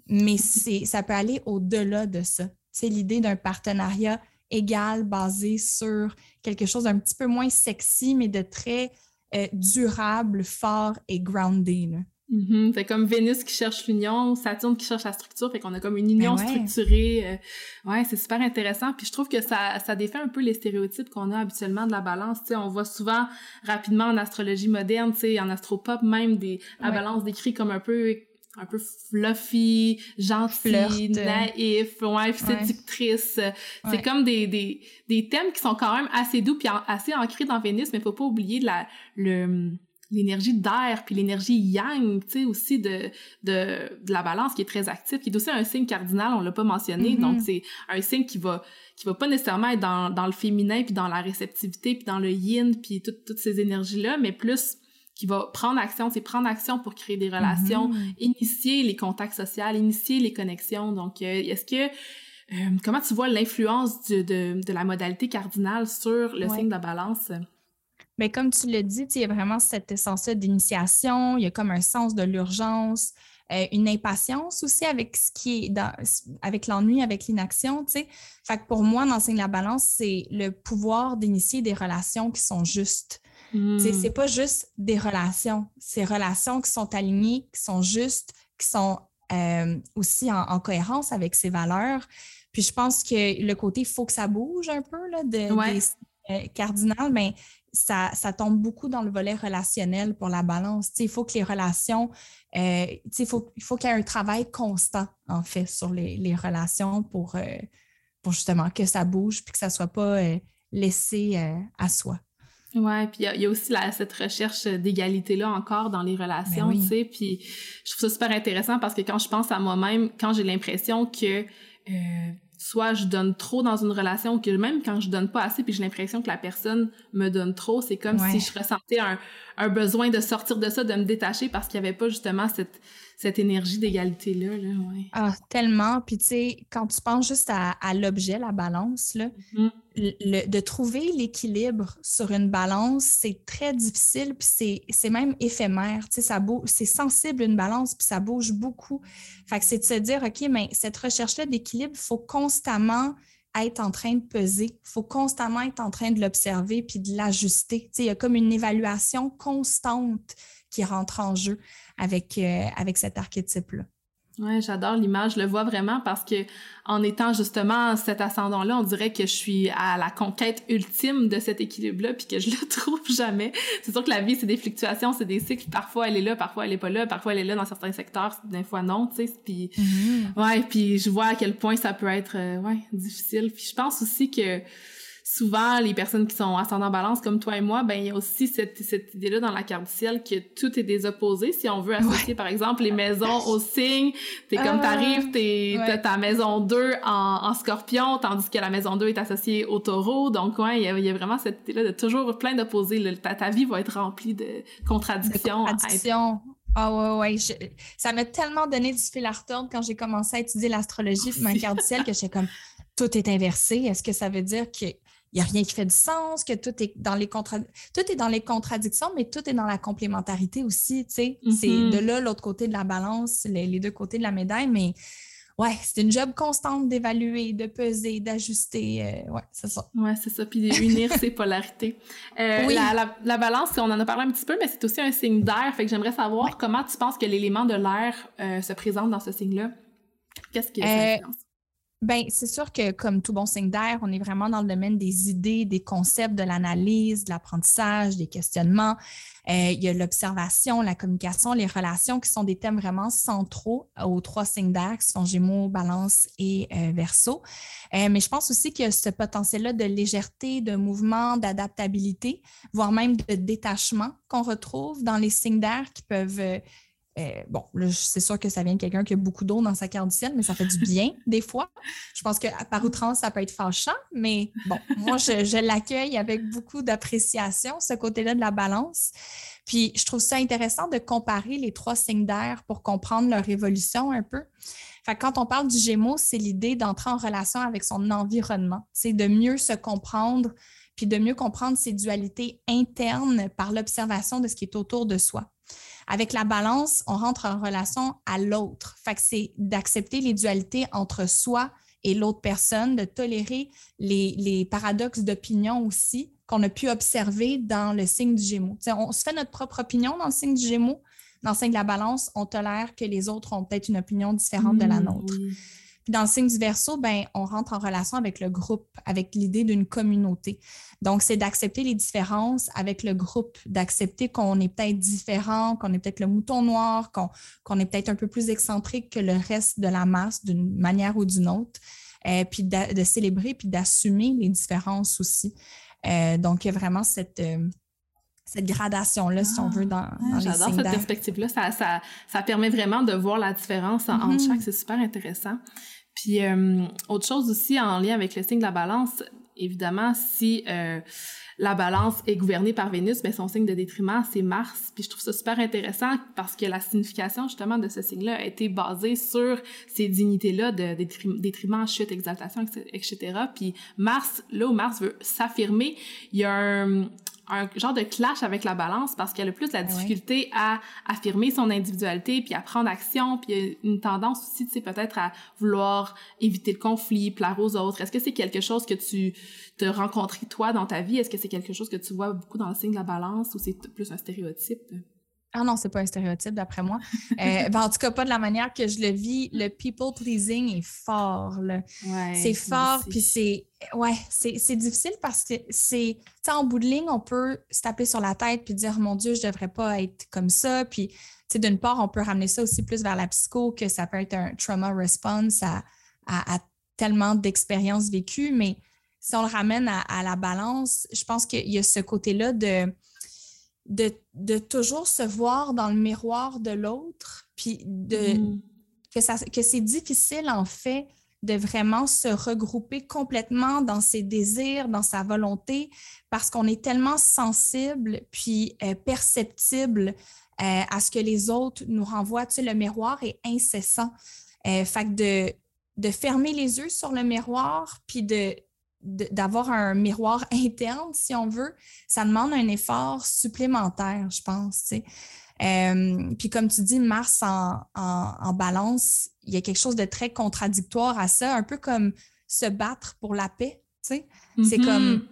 mais c'est, ça peut aller au-delà de ça. C'est l'idée d'un partenariat égal basé sur quelque chose d'un petit peu moins sexy, mais de très euh, durable, fort et groundé. Mm C'est comme Vénus qui cherche l'union, Saturne qui cherche la structure, fait qu'on a comme une union ben structurée. Euh, ouais, c'est super intéressant. Puis je trouve que ça, ça défait un peu les stéréotypes qu'on a habituellement de la balance. Sais, on voit souvent rapidement en astrologie moderne, en astropop même des la balance décrit comme un peu un peu fluffy, gentil, naïf, ouais, séductrice. C'est comme des, des, des thèmes qui sont quand même assez doux puis assez ancrés dans Vénus, mais faut pas oublier la, le l'énergie d'air puis l'énergie yang, tu sais aussi de, de de la balance qui est très active, qui est aussi un signe cardinal, on l'a pas mentionné, mm-hmm. donc c'est un signe qui va qui va pas nécessairement être dans, dans le féminin puis dans la réceptivité puis dans le yin puis toutes ces énergies là, mais plus qui va prendre action, c'est prendre action pour créer des relations, mm-hmm. initier les contacts sociaux, initier les connexions. Donc euh, est-ce que euh, comment tu vois l'influence de, de, de, la modalité cardinale sur le signe de la balance? Mais comme tu l'as dit, il y a vraiment cette essence d'initiation, il y a comme un sens de l'urgence, euh, une impatience aussi avec ce qui est dans, avec l'ennui, avec l'inaction, tu sais. Fait que pour moi, d'enseigner la balance, c'est le pouvoir d'initier des relations qui sont justes. Hmm. C'est pas juste des relations, c'est relations qui sont alignées, qui sont justes, qui sont euh, aussi en, cohérence avec ses valeurs. Puis je pense que le côté il faut que ça bouge un peu là, de, des euh, cardinales, mais ça, ça, tombe beaucoup dans le volet relationnel pour la balance. il faut que les relations, euh, il faut, il faut qu'il y ait un travail constant, en fait, sur les, les relations pour, euh, pour justement que ça bouge puis que ça ne soit pas laissé à soi. Oui, puis il y, a aussi cette recherche d'égalité-là encore dans les relations, ben tu sais, puis je trouve ça super intéressant parce que quand je pense à moi-même, quand j'ai l'impression que soit je donne trop dans une relation que même quand je donne pas assez puis j'ai l'impression que la personne me donne trop, c'est comme si je ressentais un, un, besoin de sortir de ça, de me détacher parce qu'il y avait pas justement cette cette énergie d'égalité-là. Là, ouais. Ah, tellement. Puis, tu sais, quand tu penses juste à, à l'objet, la balance, là, mm-hmm. le, de trouver l'équilibre sur une balance, c'est très difficile, puis c'est même éphémère. Tu sais, ça bouge, c'est sensible une balance, puis ça bouge beaucoup. Fait que c'est de se dire, OK, mais cette recherche-là d'équilibre, il faut constamment être en train de peser. Il faut constamment être en train de l'observer puis de l'ajuster. Tu sais, il y a comme une évaluation constante qui rentre en jeu avec, euh, avec cet archétype-là. Ouais, j'adore l'image, je le vois vraiment parce que en étant justement cet ascendant-là, on dirait que je suis à la conquête ultime de cet équilibre-là puis que je le trouve jamais. C'est sûr que la vie c'est des fluctuations, c'est des cycles, parfois elle est là, parfois elle est pas là, parfois elle est là dans certains secteurs, des fois non, tu sais, puis mm-hmm. ouais, puis je vois à quel point ça peut être euh, ouais, difficile. Puis je pense aussi que souvent, les personnes qui sont ascendant balance, comme toi et moi, ben, il y a aussi cette, cette idée-là dans la carte du ciel que tout est des opposés. Si on veut associer, par exemple, les maisons au signe, t'es comme, ah, t'arrives, t'es, t'as ta maison 2 en, en scorpion, tandis que la maison 2 est associée au taureau. Donc, ouais, il y a, y a vraiment cette idée-là de toujours plein d'opposés. Ta, ta vie va être remplie de contradictions. De contradictions. Ah ouais, ouais. ça m'a tellement donné du fil à retordre quand j'ai commencé à étudier l'astrologie ma carte du ciel que j'étais comme tout est inversé. Est-ce que ça veut dire que n'y a rien qui fait du sens, que tout est dans les contra... tout est dans les contradictions, mais tout est dans la complémentarité aussi, tu sais. C'est mm-hmm. de là l'autre côté de la balance, les, deux côtés de la médaille, mais ouais, c'est une job constante d'évaluer, de peser, d'ajuster, euh, ouais, c'est ça. Ouais, c'est ça, puis d'unir ces polarités. Euh, oui. la, la, balance, on en a parlé un petit peu, mais c'est aussi un signe d'air, fait que j'aimerais savoir comment tu penses que l'élément de l'air euh, se présente dans ce signe-là? Qu'est-ce qui est Ben, c'est sûr que comme tout bon signe d'air, on est vraiment dans le domaine des idées, des concepts, de l'analyse, de l'apprentissage, des questionnements. Euh, il y a l'observation, la communication, les relations qui sont des thèmes vraiment centraux aux trois signes d'air qui sont Gémeaux, Balance et euh, Verseau. Euh, mais je pense aussi qu'il y a ce potentiel-là de légèreté, de mouvement, d'adaptabilité, voire même de détachement qu'on retrouve dans les signes d'air qui peuvent euh, bon, c'est sûr que ça vient de quelqu'un qui a beaucoup d'eau dans sa carte du ciel, mais ça fait du bien des fois. Je pense que par outrance, ça peut être fâchant, mais bon, moi, je, l'accueille avec beaucoup d'appréciation, ce côté-là de la balance. Puis, je trouve ça intéressant de comparer les trois signes d'air pour comprendre leur évolution un peu. Fait quand on parle du Gémeaux, c'est l'idée d'entrer en relation avec son environnement, c'est de mieux se comprendre, puis de mieux comprendre ses dualités internes par l'observation de ce qui est autour de soi. Avec la balance, on rentre en relation à l'autre. Fait que c'est d'accepter les dualités entre soi et l'autre personne, de tolérer les, paradoxes d'opinion aussi qu'on a pu observer dans le signe du Gémeaux. on se fait notre propre opinion dans le signe du Gémeaux. Dans le signe de la balance, on tolère que les autres ont peut-être une opinion différente de la mmh, nôtre dans le signe du verso, ben, on rentre en relation avec le groupe, avec l'idée d'une communauté. Donc, c'est d'accepter les différences avec le groupe, d'accepter qu'on est peut-être différent, qu'on est peut-être le mouton noir, qu'on est peut-être un peu plus excentrique que le reste de la masse d'une manière ou d'une autre, euh, puis de, célébrer puis d'assumer les différences aussi. Euh, donc, il y a vraiment cette. Euh, cette gradation-là, si on veut, dans, dans J'adore cette perspective-là. Ça, ça, ça, permet vraiment de voir la différence entre mm-hmm. chaque. C'est super intéressant. Puis, euh, autre chose aussi en lien avec le signe de la balance, évidemment, si euh, la balance est gouvernée par Vénus, mais ben, son signe de détriment, c'est Mars. Puis je trouve ça super intéressant parce que la signification justement de ce signe-là a été basée sur ces dignités-là de détriment, chute, exaltation, etc. Puis Mars, là où Mars veut s'affirmer, il y a un, un genre de clash avec la balance parce qu'elle a plus la difficulté à affirmer son individualité puis à prendre action puis une tendance aussi tu sais peut-être à vouloir éviter le conflit plaire aux autres. Est-ce que c'est quelque chose que tu te rencontré toi dans ta vie? Est-ce que c'est quelque chose que tu vois beaucoup dans le signe de la balance ou c'est plus un stéréotype? Ah non, c'est pas un stéréotype d'après moi. Euh, ben, en tout cas, pas de la manière que je le vis. Le people pleasing est fort. c'est fort, puis c'est ouais, c'est difficile parce que c'est en bout de ligne, on peut se taper sur la tête puis dire mon Dieu, je devrais pas être comme ça. Puis d'une part, on peut ramener ça aussi plus vers la psycho que ça peut être un trauma response à, à, tellement d'expériences vécues, mais si on le ramène à, à la balance, je pense qu'il y a ce côté-là de de, toujours se voir dans le miroir de l'autre, puis de, mm. que, ça, que c'est difficile en fait de vraiment se regrouper complètement dans ses désirs, dans sa volonté, parce qu'on est tellement sensible puis euh, perceptible euh, à ce que les autres nous renvoient. Tu sais, le miroir est incessant. Euh, fait que de, de fermer les yeux sur le miroir, puis de, d'avoir un miroir interne, si on veut, ça demande un effort supplémentaire, je pense. Euh, puis comme tu dis, Mars en, balance, il y a quelque chose de très contradictoire à ça, un peu comme se battre pour la paix. C'est mm-hmm. comme...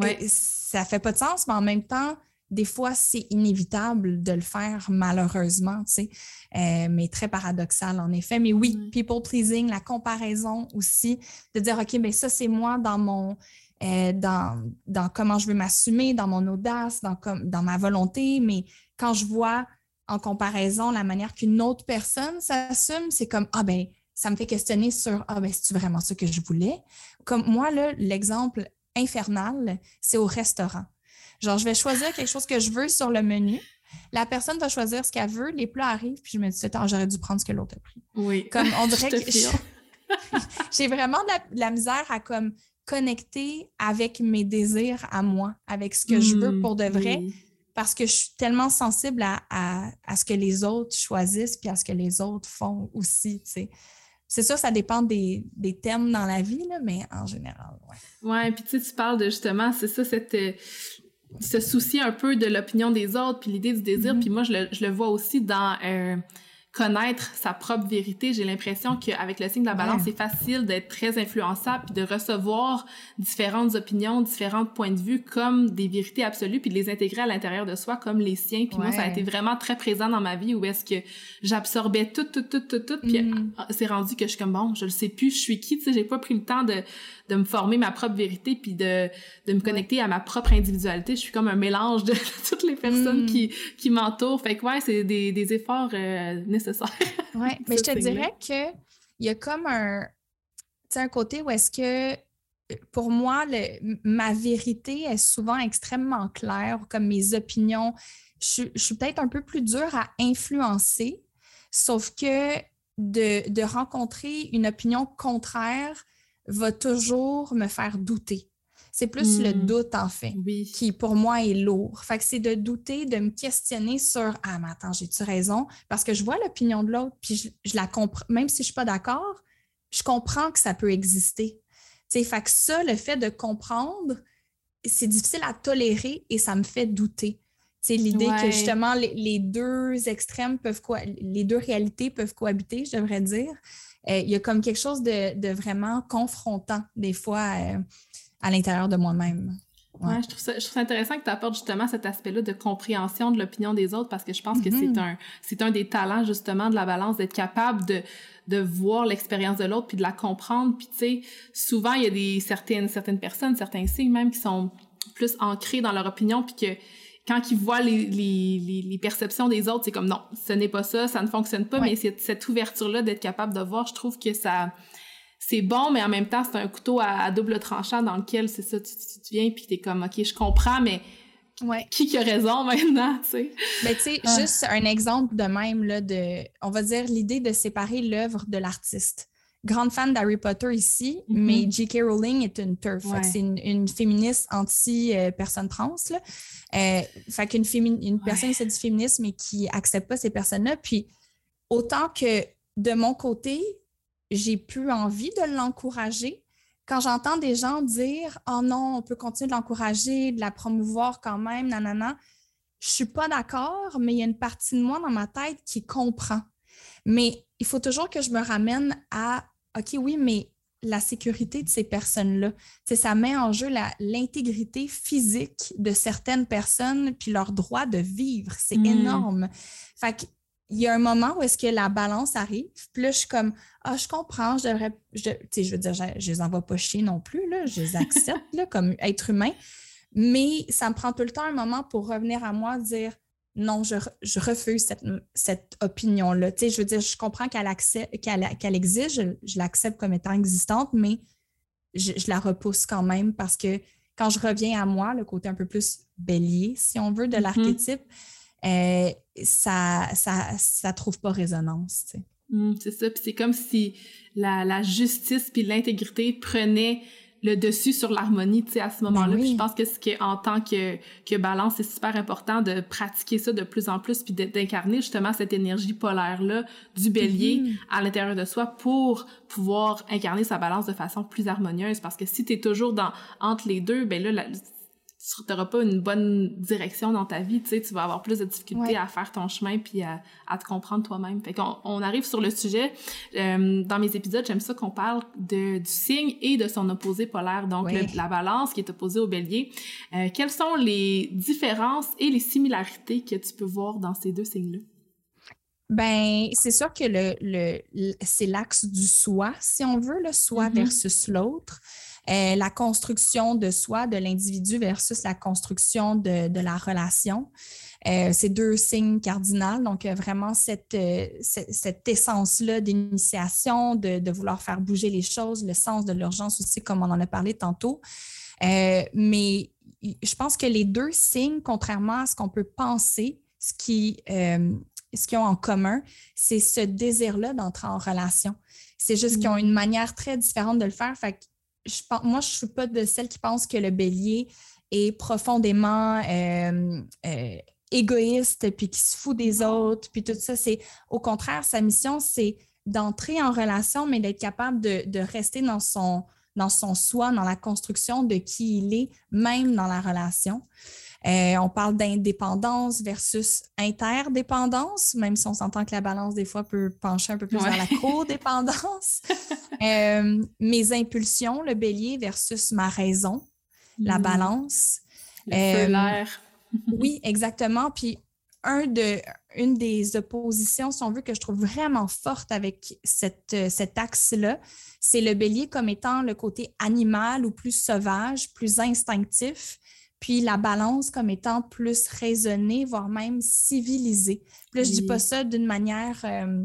Ouais. Ça fait pas de sens, mais en même temps, des fois, c'est inévitable de le faire, malheureusement, tu sais, euh, mais très paradoxal en effet. Mais oui, mm. people pleasing, la comparaison aussi, de dire, OK, mais ça, c'est moi dans mon, euh, dans, dans comment je veux m'assumer, dans mon audace, dans, dans ma volonté, mais quand je vois en comparaison la manière qu'une autre personne s'assume, c'est comme, ah ben, ça me fait questionner sur, ah ben, c'est vraiment ça que je voulais? Comme moi, là, l'exemple infernal, c'est au restaurant. Genre, je vais choisir quelque chose que je veux sur le menu. La personne va choisir ce qu'elle veut, les plats arrivent, puis je me dis, attends, j'aurais dû prendre ce que l'autre a pris. Oui. Comme on dirait que j'ai vraiment de la, misère à comme connecter avec mes désirs à moi, avec ce que je veux mmh, pour de vrai, parce que je suis tellement sensible à, ce que les autres choisissent, puis à ce que les autres font aussi, tu sais. C'est sûr, ça dépend des, thèmes dans la vie, là, mais en général, ouais. Ouais, puis tu sais, tu parles de justement, c'est ça, cette, se soucier un peu de l'opinion des autres, puis l'idée du désir. Mm-hmm. Puis moi, je le, je le, vois aussi dans euh, connaître sa propre vérité. J'ai l'impression qu'avec le signe de la balance, c'est facile d'être très influençable puis de recevoir différentes opinions, différents points de vue comme des vérités absolues puis de les intégrer à l'intérieur de soi comme les siens. Puis moi, ça a été vraiment très présent dans ma vie où est-ce que j'absorbais tout, tout, tout, tout, tout. Puis mm. c'est rendu que je suis comme, bon, je le sais plus, je suis qui, tu sais, j'ai pas pris le temps de, de me former ma propre vérité puis de, de me connecter à ma propre individualité. Je suis comme un mélange de, toutes les personnes mm. qui, qui m'entourent. Fait que ouais, c'est des, des efforts euh, nécessaire. Oui, mais je te dirais qu'il y a comme un, un côté où est-ce que pour moi, ma vérité est souvent extrêmement claire, comme mes opinions. Je, suis peut-être un peu plus dure à influencer, sauf que de, de, rencontrer une opinion contraire va toujours me faire douter. C'est plus le hmm. doute, en fait, qui pour moi est lourd. Fait que c'est de douter, de me questionner sur Ah, mais attends, j'ai-tu raison? Parce que je vois l'opinion de l'autre, puis je, la comprends, même si je ne suis pas d'accord, je comprends que ça peut exister. T'sais, fait que ça, le fait de comprendre, c'est difficile à tolérer et ça me fait douter. C'est l'idée que justement les, deux extrêmes peuvent les deux réalités peuvent cohabiter, je devrais dire. Euh, il y a comme quelque chose de, vraiment confrontant des fois. Euh, à l'intérieur de moi-même. Ouais. je, trouve ça, je trouve ça intéressant que tu apportes justement cet aspect-là de compréhension de l'opinion des autres parce que je pense que c'est mm-hmm. un c'est un des talents justement de la balance d'être capable de de voir l'expérience de l'autre puis de la comprendre puis tu sais souvent il y a des certaines certaines personnes certains signes même qui sont plus ancrés dans leur opinion puis que quand ils voient les, les, les, perceptions des autres, c'est comme non, ce n'est pas ça, ça ne fonctionne pas, mais cette ouverture-là d'être capable de voir, je trouve que ça, c'est bon, mais en même temps, c'est un couteau à, double tranchant dans lequel c'est ça, tu, viens puis t'es comme, OK, je comprends, mais qui a raison maintenant, tu sais? Ben, tu sais, juste un exemple de même, là, de, on va dire, l'idée de séparer l'œuvre de l'artiste. Grande fan d'Harry Potter ici, mm-hmm. mais J.K. Rowling est une turf. C'est une, féministe anti-personne trans. Là. Euh, fait qu'une une personne essaie du féminisme et qui accepte pas ces personnes-là. Puis autant que de mon côté, j'ai plus envie de l'encourager. Quand j'entends des gens dire Oh non, on peut continuer de l'encourager, de la promouvoir quand même, nanana, je suis pas d'accord, mais il y a une partie de moi dans ma tête qui comprend. Mais il faut toujours que je me ramène à OK, oui, mais la sécurité de ces personnes-là. Ça met en jeu l'intégrité physique de certaines personnes puis leur droit de vivre. C'est hmm. énorme. Fait que il y a un moment où est-ce que la balance arrive, puis là, je suis comme, ah, je comprends, je devrais, je, je veux dire, je, je les envoie pas chier non plus, là, je les accepte là, comme être humain, mais ça me prend tout le temps un moment pour revenir à moi, dire, non, je, je refuse cette, cette opinion-là. Tu sais, je veux dire, je comprends qu'elle qu'elle existe, je, je l'accepte comme étant existante, mais je, je, la repousse quand même parce que quand je reviens à moi, le côté un peu plus bélier, si on veut, de mm-hmm. l'archétype, euh, ça, ça, ça trouve pas résonance. Mmh, c'est ça. Puis c'est comme si la, la justice puis l'intégrité prenaient le dessus sur l'harmonie, tu sais, à ce moment-là. Ben je pense que ce qui est en tant que, que balance, c'est super important de pratiquer ça de plus en plus puis d'incarner justement cette énergie polaire-là du bélier mm-hmm. à l'intérieur de soi pour pouvoir incarner sa balance de façon plus harmonieuse. Parce que si tu es toujours dans, entre les deux, ben là, la, tu n'auras pas une bonne direction dans ta vie, tu sais, tu vas avoir plus de difficultés à faire ton chemin puis à, te comprendre toi-même. Fait qu'on on arrive sur le sujet. Euh, dans mes épisodes, j'aime ça qu'on parle de, du signe et de son opposé polaire, donc la balance qui est opposée au bélier. Euh, quelles sont les différences et les similarités que tu peux voir dans ces deux signes-là? Ben, c'est sûr que le, le, c'est l'axe du soi, si on veut, le soi mm-hmm. versus l'autre. Euh, la construction de soi, de l'individu versus la construction de, la relation. Euh, c'est deux signes cardinaux. Donc, euh, vraiment, cette, cette, essence-là d'initiation, de, vouloir faire bouger les choses, le sens de l'urgence aussi, comme on en a parlé tantôt. mais je pense que les deux signes, contrairement à ce qu'on peut penser, ce qui, ce qu'ils ont en commun, c'est ce désir-là d'entrer en relation. C'est juste qu'ils ont mm. une manière très différente de le faire. Fait moi, je ne suis pas de celles qui pensent que le bélier est profondément euh, euh, égoïste, puis qui se fout des autres, puis tout ça. C'est au contraire, sa mission, c'est d'entrer en relation, mais d'être capable de, rester dans son, dans son soi, dans la construction de qui il est, même dans la relation. Euh, on parle d'indépendance versus interdépendance, même si on s'entend que la balance, des fois, peut pencher un peu plus vers la codépendance. euh, mes impulsions, le bélier versus ma raison, la hmm. balance. Le euh, l'air. oui, exactement. Puis un de, une des oppositions, si on veut, que je trouve vraiment forte avec cette, cet axe-là, c'est le bélier comme étant le côté animal ou plus sauvage, plus instinctif, puis la balance comme étant plus raisonnée, voire même civilisée. Puis là, je dis pas ça d'une manière euh,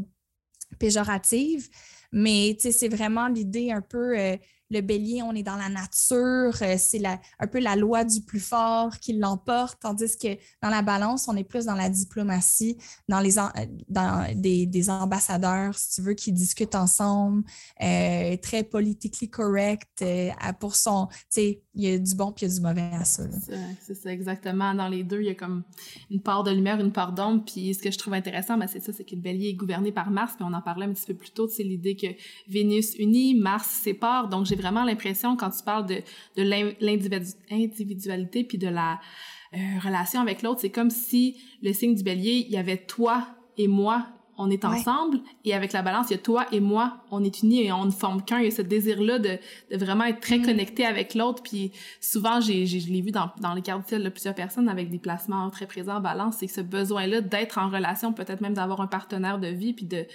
péjorative, mais c'est vraiment l'idée un peu euh, le bélier, on est dans la nature, euh, c'est un peu la loi du plus fort qui l'emporte, tandis que dans la balance, on est plus dans la diplomatie, dans, les, dans des, ambassadeurs, si tu veux, qui discutent ensemble, euh, très politically correct, euh, pour son, tu sais, il y a du bon puis il y a du mauvais à ça. C'est ça, exactement. Dans les deux, il y a comme une part de lumière, une part d'ombre, puis ce que je trouve intéressant, ben, c'est ça, c'est que le bélier est gouverné par Mars, puis on en parlait un petit peu plus tôt, c'est l'idée que Vénus unit, Mars sépare, donc j'ai vraiment l'impression, quand tu parles de, de l'individualité puis de la euh, relation avec l'autre, c'est comme si le signe du bélier, il y avait toi et moi, on est ensemble, et avec la balance, il y a toi et moi, on est unis et on ne forme qu'un. Il y a ce désir-là de, de vraiment être très mm. connecté avec l'autre. Puis souvent, j'ai, je l'ai vu dans, dans les cartes de plusieurs personnes avec des placements très présents en balance, c'est que ce besoin-là d'être en relation, peut-être même d'avoir un partenaire de vie, puis de,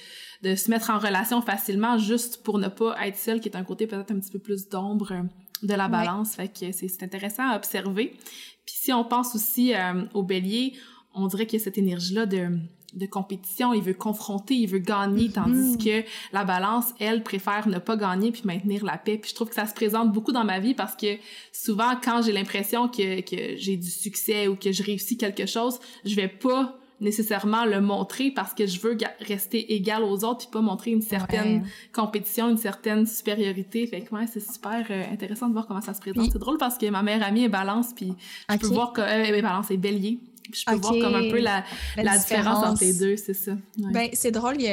de se mettre en relation facilement juste pour ne pas être seul, qui est un côté peut-être un petit peu plus d'ombre euh, de la balance. Fait que c'est intéressant à observer. Puis si on pense aussi euh, au bélier, on dirait qu'il y a cette énergie-là de, de compétition, il veut confronter, il veut gagner, mm-hmm. tandis que la balance, elle, préfère ne pas gagner puis maintenir la paix. Puis je trouve que ça se présente beaucoup dans ma vie parce que souvent, quand j'ai l'impression que, que j'ai du succès ou que je réussis quelque chose, je vais pas nécessairement le montrer parce que je veux rester égal aux autres puis pas montrer une certaine compétition, une certaine supériorité. Fait que ouais, c'est super euh, intéressant de voir comment ça se présente. C'est drôle parce que ma mère amie est balance puis je peux voir que euh, balance est bélier. Je peux voir comme un peu la, la, différence. entre les deux, c'est ça. Ben, c'est drôle, tu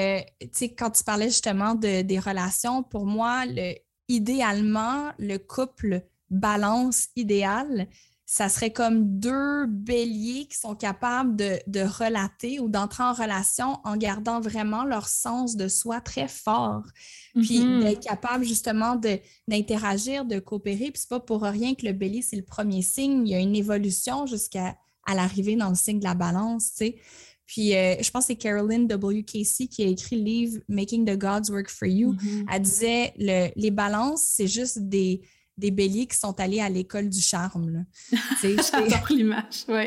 sais, quand tu parlais justement de, des relations, pour moi, le, idéalement, le couple balance idéal, ça serait comme deux béliers qui sont capables de, de relater ou d'entrer en relation en gardant vraiment leur sens de soi très fort. Puis mm-hmm. d'être capable justement d'interagir, de, coopérer. Puis c'est pas pour rien que le bélier, c'est le premier signe. Il y a une évolution jusqu'à à, l'arrivée dans le signe de la balance, tu sais. Puis euh, je pense que c'est Carolyn W. Casey qui a écrit le livre Making the Gods Work for You. Mm-hmm. Elle disait le, les balances, c'est juste des, des béliers qui sont allés à l'école du charme. J'adore l'image, oui,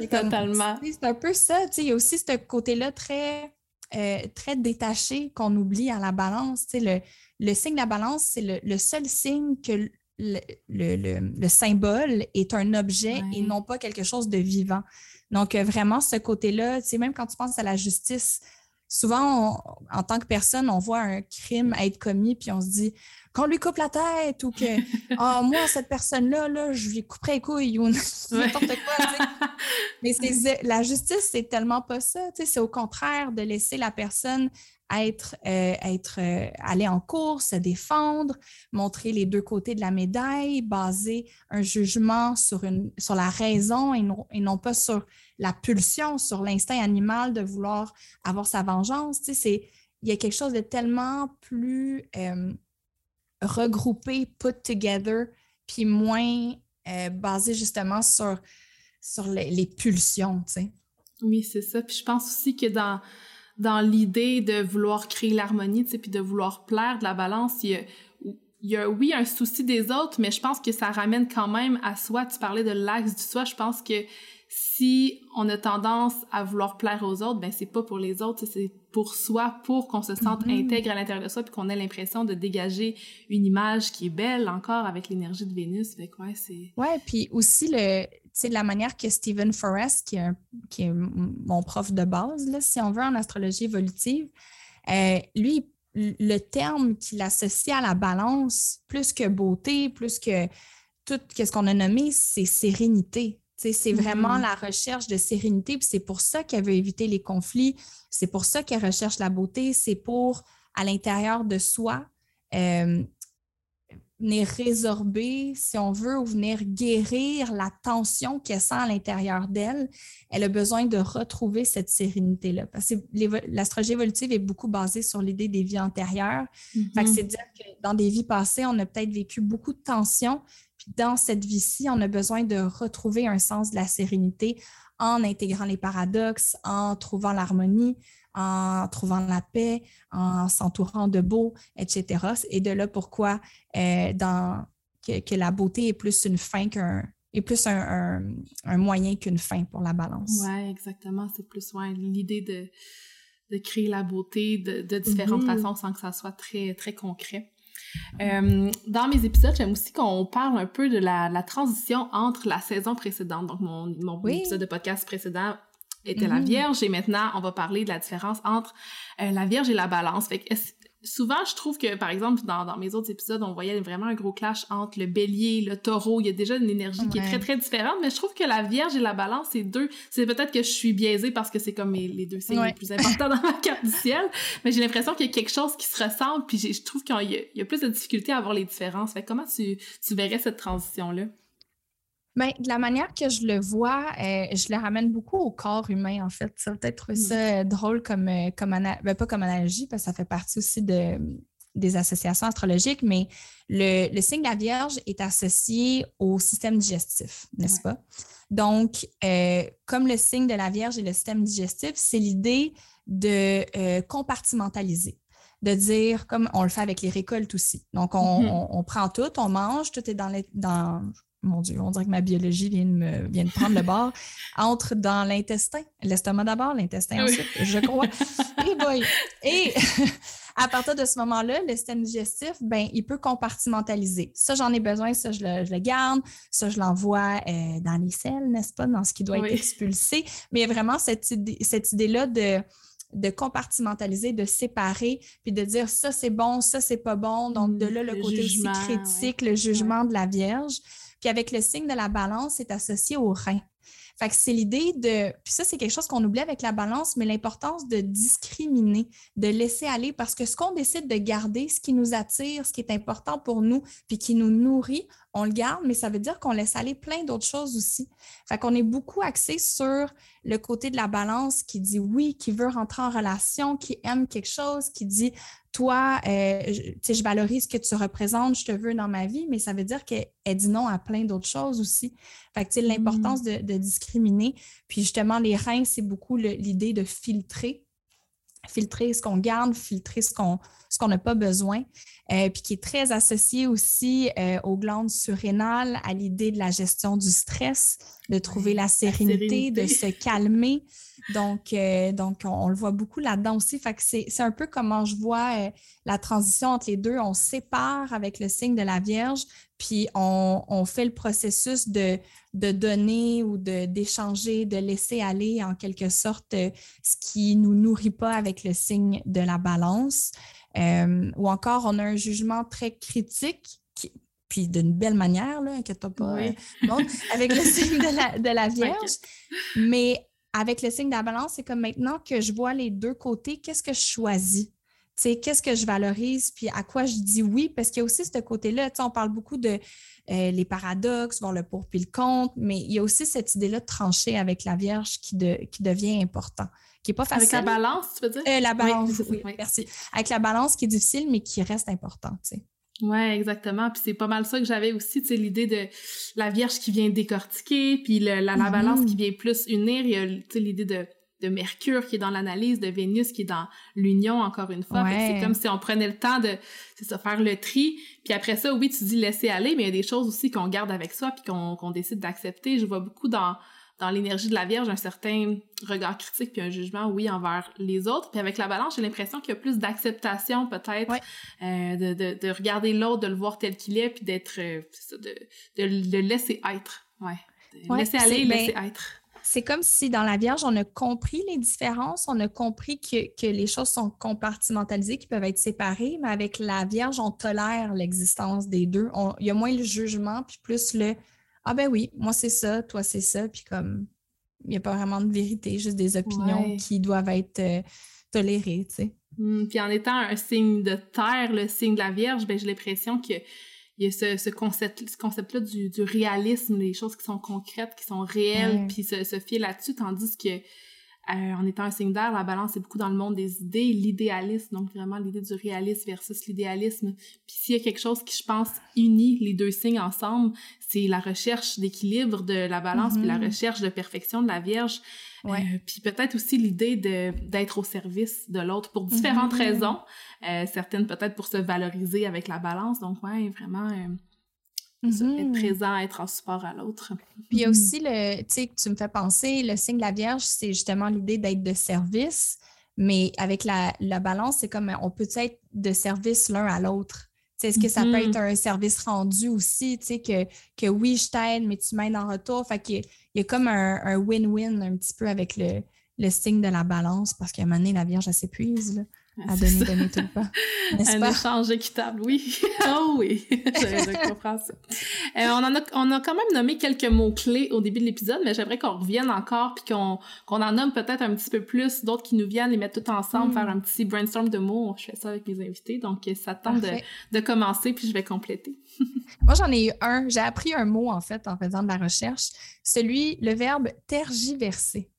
totalement. C'est un peu ça, il y a aussi ce côté-là très, euh, très détaché qu'on oublie à la balance. Le, le signe de la balance, c'est le, seul signe que le, le, symbole est un objet et non pas quelque chose de vivant. Donc, euh, vraiment, ce côté-là, même quand tu penses à la justice, souvent, en tant que personne, on voit un crime être commis, puis on se dit qu'on lui coupe la tête ou que ah moi cette personne là là je lui couperai les couilles ou n'importe quoi mais la justice c'est tellement pas ça c'est au contraire de laisser la personne être, euh, être euh, aller en course, se défendre, montrer les deux côtés de la médaille, baser un jugement sur, une, sur la raison et non, et non pas sur la pulsion, sur l'instinct animal de vouloir avoir sa vengeance. il y a quelque chose de tellement plus euh, regroupé, put together, puis moins euh, basé justement sur, sur les, pulsions, tu sais. Oui, c'est ça. Puis je pense aussi que dans, dans l'idée de vouloir créer l'harmonie, tu sais, puis de vouloir plaire de la balance, il y a, il y a, oui, un souci des autres, mais je pense que ça ramène quand même à soi. Tu parlais de l'axe du soi. Je pense que si on a tendance à vouloir plaire aux autres, ben c'est pas pour les autres, c'est pour soi, pour qu'on se sente mm-hmm. intègre à l'intérieur de soi, puis qu'on ait l'impression de dégager une image qui est belle encore avec l'énergie de Vénus. Fait ouais, c'est. Ouais, puis aussi le, la manière que Stephen Forrest, qui est, qui est mon prof de base, là, si on veut en astrologie évolutive, euh, lui, le terme qu'il associe à la balance, plus que beauté, plus que tout ce qu'on a nommé, c'est sérénité. C'est vraiment mm-hmm. la recherche de sérénité, puis c'est pour ça qu'elle veut éviter les conflits, c'est pour ça qu'elle recherche la beauté, c'est pour, à l'intérieur de soi, euh, venir résorber, si on veut, ou venir guérir la tension qu'elle sent à l'intérieur d'elle, elle a besoin de retrouver cette sérénité-là. Parce que l'astrologie évolutive est beaucoup basée sur l'idée des vies antérieures. Mm-hmm. c'est dire que dans des vies passées, on a peut-être vécu beaucoup de tensions, puis dans cette vie-ci, on a besoin de retrouver un sens de la sérénité en intégrant les paradoxes, en trouvant l'harmonie, en trouvant la paix, en s'entourant de beau, etc. Et de là pourquoi euh, dans, que, la beauté est plus une fin qu'un est plus un, moyen qu'une fin pour la balance. Oui, exactement. C'est plus l'idée de, de, créer la beauté de, différentes mm-hmm. façons sans que ça soit très, très concret. Euh, dans mes épisodes, j'aime aussi qu'on parle un peu de la, transition entre la saison précédente, donc mon, mon épisode de podcast précédent était la mm-hmm. Vierge et maintenant on va parler de la différence entre euh, la Vierge et la Balance. Fait que souvent je trouve que par exemple dans, dans, mes autres épisodes on voyait vraiment un gros clash entre le Bélier, le Taureau. Il y a déjà une énergie qui est très très différente, mais je trouve que la Vierge et la Balance c'est deux. C'est peut-être que je suis biaisée parce que c'est comme les deux signes les plus importants dans ma carte du ciel, mais j'ai l'impression qu'il y a quelque chose qui se ressemble puis je trouve qu'il y, a plus de difficultés à voir les différences. Fait comment tu, tu verrais cette transition là? Bien, de la manière que je le vois, euh, je le ramène beaucoup au corps humain, en fait. Ça peut-être trouver ça mm. euh, drôle comme, euh, comme ben, pas comme analogie, parce que ça fait partie aussi de, des associations astrologiques, mais le, signe de la Vierge est associé au système digestif, n'est-ce pas? Donc, comme le signe de la Vierge et le système digestif, c'est l'idée de compartimentaliser de dire, comme on le fait avec les récoltes aussi. Donc, on, mm-hmm. prend tout, on mange, tout est dans, les, dans mon Dieu, on dirait que ma biologie vient de, me, vient de prendre le bord, entre dans l'intestin. L'estomac d'abord, l'intestin ensuite, je crois. Et boy! Et à partir de ce moment-là, le système digestif, ben, il peut compartimentaliser. Ça, j'en ai besoin, ça, je le, garde, ça, je l'envoie euh, dans les selles, n'est-ce pas, dans ce qui doit être expulsé. Mais il y a vraiment cette, idée, cette idée-là de de compartimentaliser, de séparer, puis de dire ça c'est bon, ça c'est pas bon. Donc de là le, côté aussi critique, le jugement de la Vierge. Puis avec le signe de la balance, c'est associé au rein. Fait que c'est l'idée de. Puis ça, c'est quelque chose qu'on oublie avec la balance, mais l'importance de discriminer, de laisser aller, parce que ce qu'on décide de garder, ce qui nous attire, ce qui est important pour nous, puis qui nous nourrit, on le garde, mais ça veut dire qu'on laisse aller plein d'autres choses aussi. Fait qu'on est beaucoup axé sur le côté de la balance qui dit oui, qui veut rentrer en relation, qui aime quelque chose, qui dit toi, euh, je, je valorise ce que tu représentes, je te veux dans ma vie, mais ça veut dire qu'elle dit non à plein d'autres choses aussi. Fait que, l'importance mm. de, discriminer. Puis justement, les reins, c'est beaucoup l'idée de filtrer filtrer ce qu'on garde, filtrer ce qu'on ce qu'on n'a pas besoin, euh, puis qui est très associé aussi euh, aux glandes surrénales, à l'idée de la gestion du stress, de trouver la sérénité, de se calmer. Donc, euh, donc on, le voit beaucoup là-dedans aussi. Fait que c'est un peu comment je vois la transition entre les deux. On sépare avec le signe de la Vierge, puis on, fait le processus de, de donner ou d'échanger, de, laisser aller en quelque sorte euh, ce qui ne nous nourrit pas avec le signe de la balance. Euh, ou encore, on a un jugement très critique puis d'une belle manière, là, inquiète pas, euh, avec le signe de la, de la Vierge. Mais avec le signe de la balance, c'est comme maintenant que je vois les deux côtés, qu'est-ce que je choisis? Qu'est-ce que je valorise, puis à quoi je dis oui, parce qu'il y a aussi ce côté-là, on parle beaucoup de euh, les paradoxes, voir le pour puis le contre, mais il y a aussi cette idée-là de trancher avec la Vierge qui, qui devient important, qui n'est pas facile. Avec la balance, tu veux dire? Euh, la balance, oui, merci. Avec la balance qui est difficile, mais qui reste importante, tu sais. Oui, exactement. Puis c'est pas mal ça que j'avais aussi, tu sais, l'idée de la Vierge qui vient décortiquer, puis la, la, balance qui vient plus unir. Il y a, tu sais, l'idée de de Mercure qui est dans l'analyse, de Vénus qui est dans l'union, encore une fois. C'est comme si on prenait le temps de ça, faire le tri. Puis après ça, oui, tu dis laisser aller, mais il y a des choses aussi qu'on garde avec soi puis qu'on décide d'accepter. Je vois beaucoup dans, dans l'énergie de la Vierge un certain regard critique puis un jugement, oui, envers les autres. Puis avec la balance, j'ai l'impression qu'il y a plus d'acceptation peut-être, euh, de, de, de, regarder l'autre, de le voir tel qu'il est, puis d'être, euh, de, de, de, laisser être. Ouais. laisser aller, laisser être c'est comme si dans la Vierge, on a compris les différences, on a compris que, les choses sont compartimentalisées, qui peuvent être séparées, mais avec la Vierge, on tolère l'existence des deux. il y a moins le jugement, puis plus le Ah ben oui, moi c'est ça, toi c'est ça, puis comme il n'y a pas vraiment de vérité, juste des opinions qui doivent être euh, tolérées, tu sais. Mmh, puis en étant un signe de terre, le signe de la Vierge, ben j'ai l'impression que il y a ce, ce concept ce concept là du, du réalisme les choses qui sont concrètes qui sont réelles puis se, se fier là-dessus tandis que euh, en étant un signe d'air, la balance est beaucoup dans le monde des idées, l'idéalisme, donc vraiment l'idée du réalisme versus l'idéalisme. Puis s'il y a quelque chose qui, je pense, unit les deux signes ensemble, c'est la recherche d'équilibre de la balance, puis la mm-hmm. recherche de perfection de la Vierge. Ouais. Euh, puis peut-être aussi l'idée d'être au service de l'autre pour différentes mm-hmm. raisons, euh, certaines peut-être pour se valoriser avec la balance. Donc ouais, vraiment être mm-hmm. présent, être en support à l'autre. Puis il y a aussi le, tu sais, tu me fais penser, le signe de la Vierge, c'est justement l'idée d'être de service, mais avec la, la balance, c'est comme on peut être de service l'un à l'autre? Est-ce que ça peut mm-hmm. être un service rendu aussi, tu sais, que, que oui, je t'aide, mais tu m'aides en retour? Fait qu'il y, a comme un win-win un, petit peu avec le, le signe de la balance, parce qu'à un moment donné, la Vierge, elle s'épuise à donner, donner tout le temps. Un échange équitable, oui. oh oui, je, comprends ça. Euh, on, en a, on a quand même nommé quelques mots-clés au début de l'épisode, mais j'aimerais qu'on revienne encore puis qu'on qu'on en nomme peut-être un petit peu plus, d'autres qui nous viennent, les mettre tout ensemble, mm. faire un petit brainstorm de mots. Je fais ça avec mes invités, donc ça tente de, de, commencer puis je vais compléter. Moi, j'en ai eu un. J'ai appris un mot, en fait, en faisant de la recherche. Celui, le verbe tergiverser.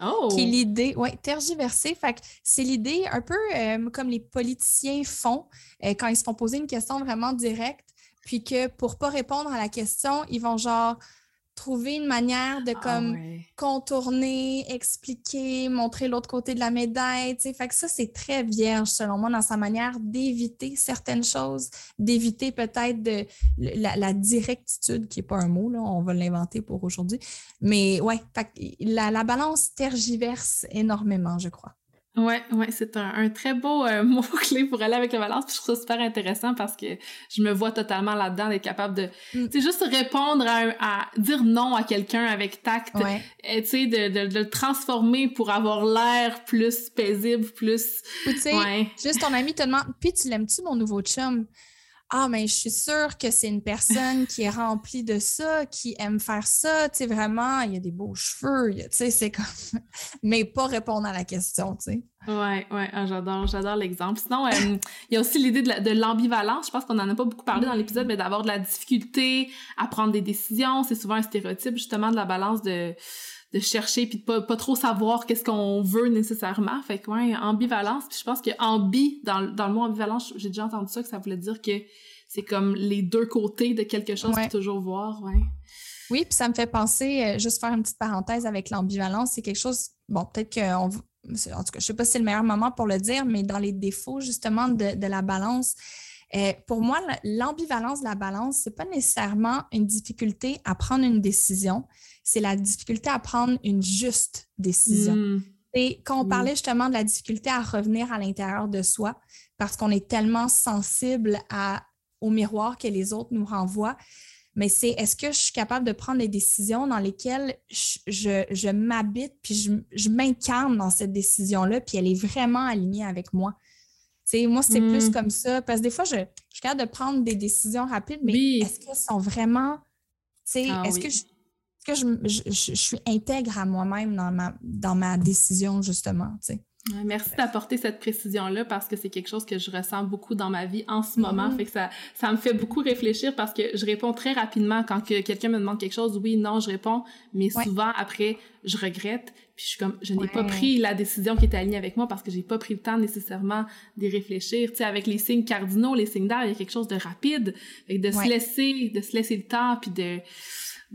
Oh. Qui est l'idée, oui, tergiverser. Fait c'est l'idée un peu euh, comme les politiciens font euh, quand ils se font poser une question vraiment directe, puis que pour pas répondre à la question, ils vont genre trouver une manière de ah contourner, expliquer, montrer l'autre côté de la médaille. Fait que ça, c'est très vierge, selon moi, dans sa manière d'éviter certaines choses, d'éviter peut-être de la, directitude, qui n'est pas un mot, là, on va l'inventer pour aujourd'hui. Mais ouais, la, la balance tergiverse énormément, je crois. Ouais, ouais, c'est un, un, très beau euh, mot-clé pour aller avec la balance. Puis je trouve ça super intéressant parce que je me vois totalement là-dedans d'être capable de, mm. tu sais, juste répondre à, à, dire non à quelqu'un avec tact, ouais. tu sais, de, de, de, le transformer pour avoir l'air plus paisible, plus... Ou tu sais, ouais. juste ton ami te demande, puis tu l'aimes-tu mon nouveau chum? Ah, mais je suis sûre que c'est une personne qui est remplie de ça, qui aime faire ça, tu sais, vraiment, il y a des beaux cheveux, tu sais, c'est comme... mais pas répondre à la question, tu sais. Ouais, ouais, ah, j'adore, j'adore l'exemple. Sinon, euh, il y a aussi l'idée de l'ambivalence. Je pense qu'on n'en a pas beaucoup parlé dans l'épisode, mais d'avoir de la difficulté à prendre des décisions. C'est souvent un stéréotype, justement, de la balance de de chercher puis de pas, pas trop savoir qu'est-ce qu'on veut nécessairement. Fait que ouais, ambivalence. Puis je pense que ambi dans, dans le mot ambivalence, j'ai déjà entendu ça que ça voulait dire que c'est comme les deux côtés de quelque chose ouais. toujours voir, ouais. Oui, puis ça me fait penser, euh, juste faire une petite parenthèse avec l'ambivalence, c'est quelque chose, bon, peut-être qu'on en tout cas, je sais pas si c'est le meilleur moment pour le dire, mais dans les défauts justement de, de la balance, euh, pour moi, l'ambivalence de la balance, c'est pas nécessairement une difficulté à prendre une décision, c'est la difficulté à prendre une juste décision. Hmm. Et quand on parlait justement de la difficulté à revenir à l'intérieur de soi, parce qu'on est tellement sensible à, au miroir que les autres nous renvoient, mais c'est est-ce que je suis capable de prendre des décisions dans lesquelles je, je, m'habite, puis je, je m'incarne dans cette décision-là, puis elle est vraiment alignée avec moi? sais, moi, c'est plus hmm. comme ça, parce que des fois, je, suis capable de prendre des décisions rapides, mais est-ce qu'elles sont vraiment... Ah, est-ce que je que je, je, suis intègre à moi-même dans ma, dans ma décision, justement. Tu sais. Merci d'apporter cette précision-là parce que c'est quelque chose que je ressens beaucoup dans ma vie en ce moment. Mm-hmm. Fait que ça, ça me fait beaucoup réfléchir parce que je réponds très rapidement quand que quelqu'un me demande quelque chose. Oui, non, je réponds. Mais souvent, après, je regrette. Puis je suis comme, je n'ai pas pris la décision qui était alignée avec moi parce que j'ai pas pris le temps nécessairement d'y réfléchir. Tu sais, avec les signes cardinaux, les signes d'air, il y a quelque chose de rapide. Fait de se laisser, de se laisser le temps puis de,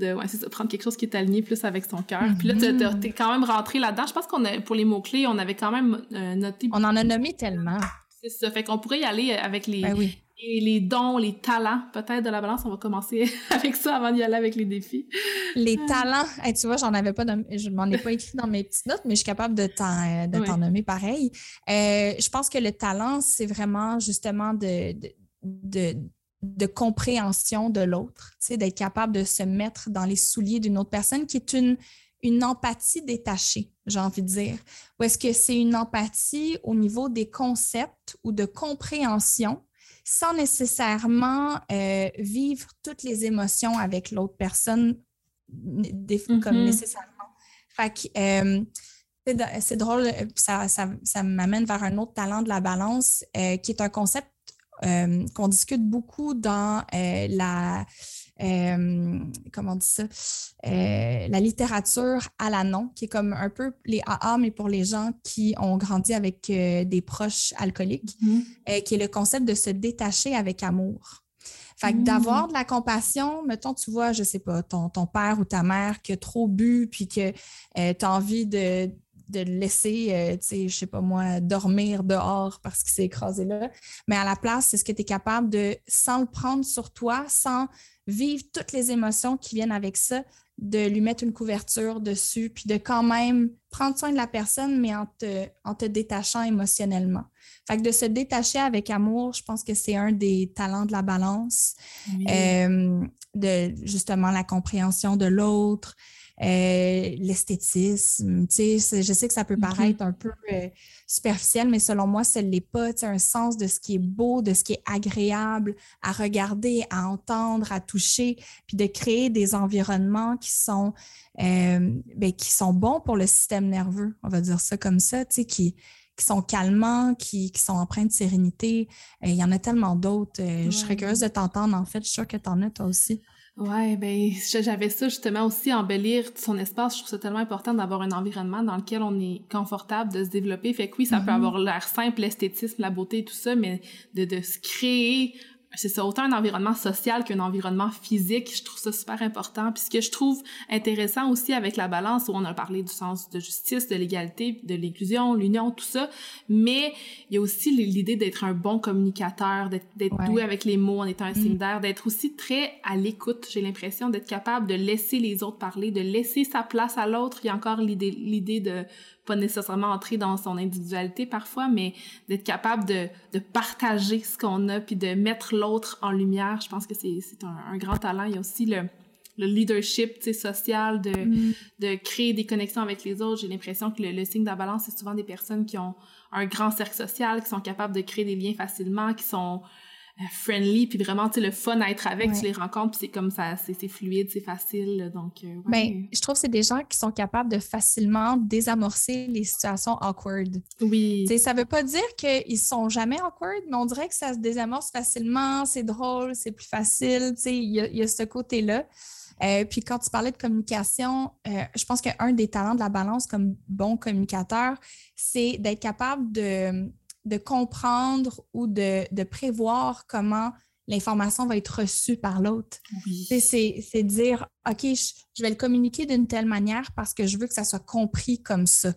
de ouais, c'est ça, prendre quelque chose qui est aligné plus avec son cœur. Puis là, mm-hmm. t'es quand même rentré là-dedans. Je pense qu'on a, pour les mots-clés, on avait quand même euh, noté. On en a nommé tellement. C'est ça. Fait qu'on pourrait y aller avec les, ben oui. les, dons, les talents, peut-être de la balance. On va commencer avec ça avant d'y aller avec les défis. Les euh. talents. tu vois, j'en avais pas, je m'en ai pas écrit dans mes petites notes, mais je suis capable de t'en, de t'en nommer pareil. Euh, je pense que le talent, c'est vraiment justement de, de, de de compréhension de l'autre, d'être capable de se mettre dans les souliers d'une autre personne qui est une, une empathie détachée, j'ai envie de dire. Ou est-ce que c'est une empathie au niveau des concepts ou de compréhension sans nécessairement euh, vivre toutes les émotions avec l'autre personne comme mm-hmm. nécessairement. Fait euh, c'est drôle, ça, ça, ça m'amène vers un autre talent de la balance euh, qui est un concept qu'on discute beaucoup dans la euh, comment on dit ça, euh, la littérature à la non, qui est comme un peu les AA, mais pour les gens qui ont grandi avec euh, des proches alcooliques, mm-hmm. qui est le concept de se détacher avec amour. Fait que mm. d'avoir de la compassion, mettons, tu vois, je sais pas, ton, ton père ou ta mère qui a trop bu, puis que tu as envie de, de le laisser, tu sais, je sais pas moi, dormir dehors parce qu'il s'est écrasé là. Mais à la place, est-ce que tu es capable de, sans le prendre sur toi, sans vivre toutes les émotions qui viennent avec ça, de lui mettre une couverture dessus, puis de quand même prendre soin de la personne, mais en te, en te détachant émotionnellement. Fait que de se détacher avec amour, je pense que c'est un des talents de la balance, euh, de justement la compréhension de l'autre, euh, l'esthétisme. Je sais que ça peut paraître un peu euh, superficiel, mais selon moi, ce n'est pas. Un sens de ce qui est beau, de ce qui est agréable à regarder, à entendre, à toucher, puis de créer des environnements qui sont, euh, ben, qui sont bons pour le système nerveux, on va dire ça comme ça, qui, qui sont calmants, qui, qui, sont empreints de sérénité. Il y en a tellement d'autres. Je serais curieuse de t'entendre, en fait. Je suis sûre que tu en as, toi aussi. Ouais, ben j'avais ça justement aussi embellir son espace. Je trouve ça tellement important d'avoir un environnement dans lequel on est confortable de se développer. Fait que oui, ça peut mm-hmm. avoir l'air simple, l'esthétisme, la beauté, tout ça, mais de, de se créer c'est ça, autant un environnement social qu'un environnement physique. Je trouve ça super important. Puis ce que je trouve intéressant aussi avec la balance, où on a parlé du sens de justice, de l'égalité, de l'inclusion, l'union, tout ça, mais il y a aussi l'idée d'être un bon communicateur, d'être doué avec les mots en étant un signe d'air, d'être aussi très à l'écoute. J'ai l'impression d'être capable de laisser les autres parler, de laisser sa place à l'autre. Il y a encore l'idée de pas nécessairement entrer dans son individualité parfois, mais d'être capable de, de partager ce qu'on a puis de mettre l'autre en lumière. Je pense que c'est un, un, grand talent. Il y a aussi le, le leadership social, de, mm. de créer des connexions avec les autres. J'ai l'impression que le, le signe de la balance, c'est souvent des personnes qui ont un grand cercle social, qui sont capables de créer des liens facilement, qui sont friendly puis vraiment tu sais le fun à être avec tu les rencontres puis c'est comme ça c'est fluide c'est facile donc euh, ben, je trouve que c'est des gens qui sont capables de facilement désamorcer les situations awkward. Oui. Tu sais ça veut pas dire qu'ils sont jamais awkward mais on dirait que ça se désamorce facilement c'est drôle c'est plus facile tu sais il y, a ce côté là euh, puis quand tu parlais de communication, je pense qu'un des talents de la balance comme bon communicateur, c'est d'être capable de, de comprendre ou de, de prévoir comment l'information va être reçue par l'autre. C'est dire, OK, je, vais le communiquer d'une telle manière parce que je veux que ça soit compris comme ça.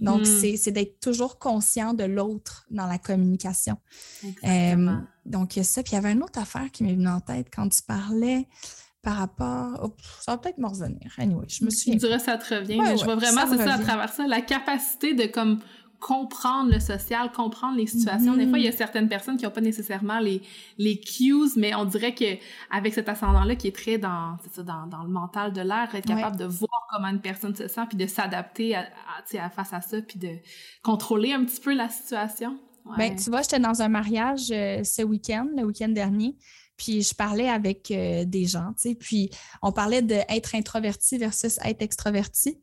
Donc, mm-hmm. c'est d'être toujours conscient de l'autre dans la communication. Euh, donc, il y a ça. Puis, il y avait une autre affaire qui m'est venue en tête quand tu parlais par rapport. ça va peut-être me revenir. Anyway, je me suis. Je dirais ça te revient, mais je vois vraiment, c'est ça, à travers ça, la capacité de comme comprendre le social, comprendre les situations. Des fois, il y a certaines personnes qui n'ont pas nécessairement les, les cues, mais on dirait que avec cet ascendant-là qui est très dans, ça, dans, dans le mental de l'air, être capable de voir comment une personne se sent, puis de s'adapter à, à, face à ça, puis de contrôler un petit peu la situation. Ben, tu vois, j'étais dans un mariage euh, ce week-end, le week-end dernier, puis je parlais avec euh, des gens, tu sais, puis on parlait d'être introverti versus être extroverti.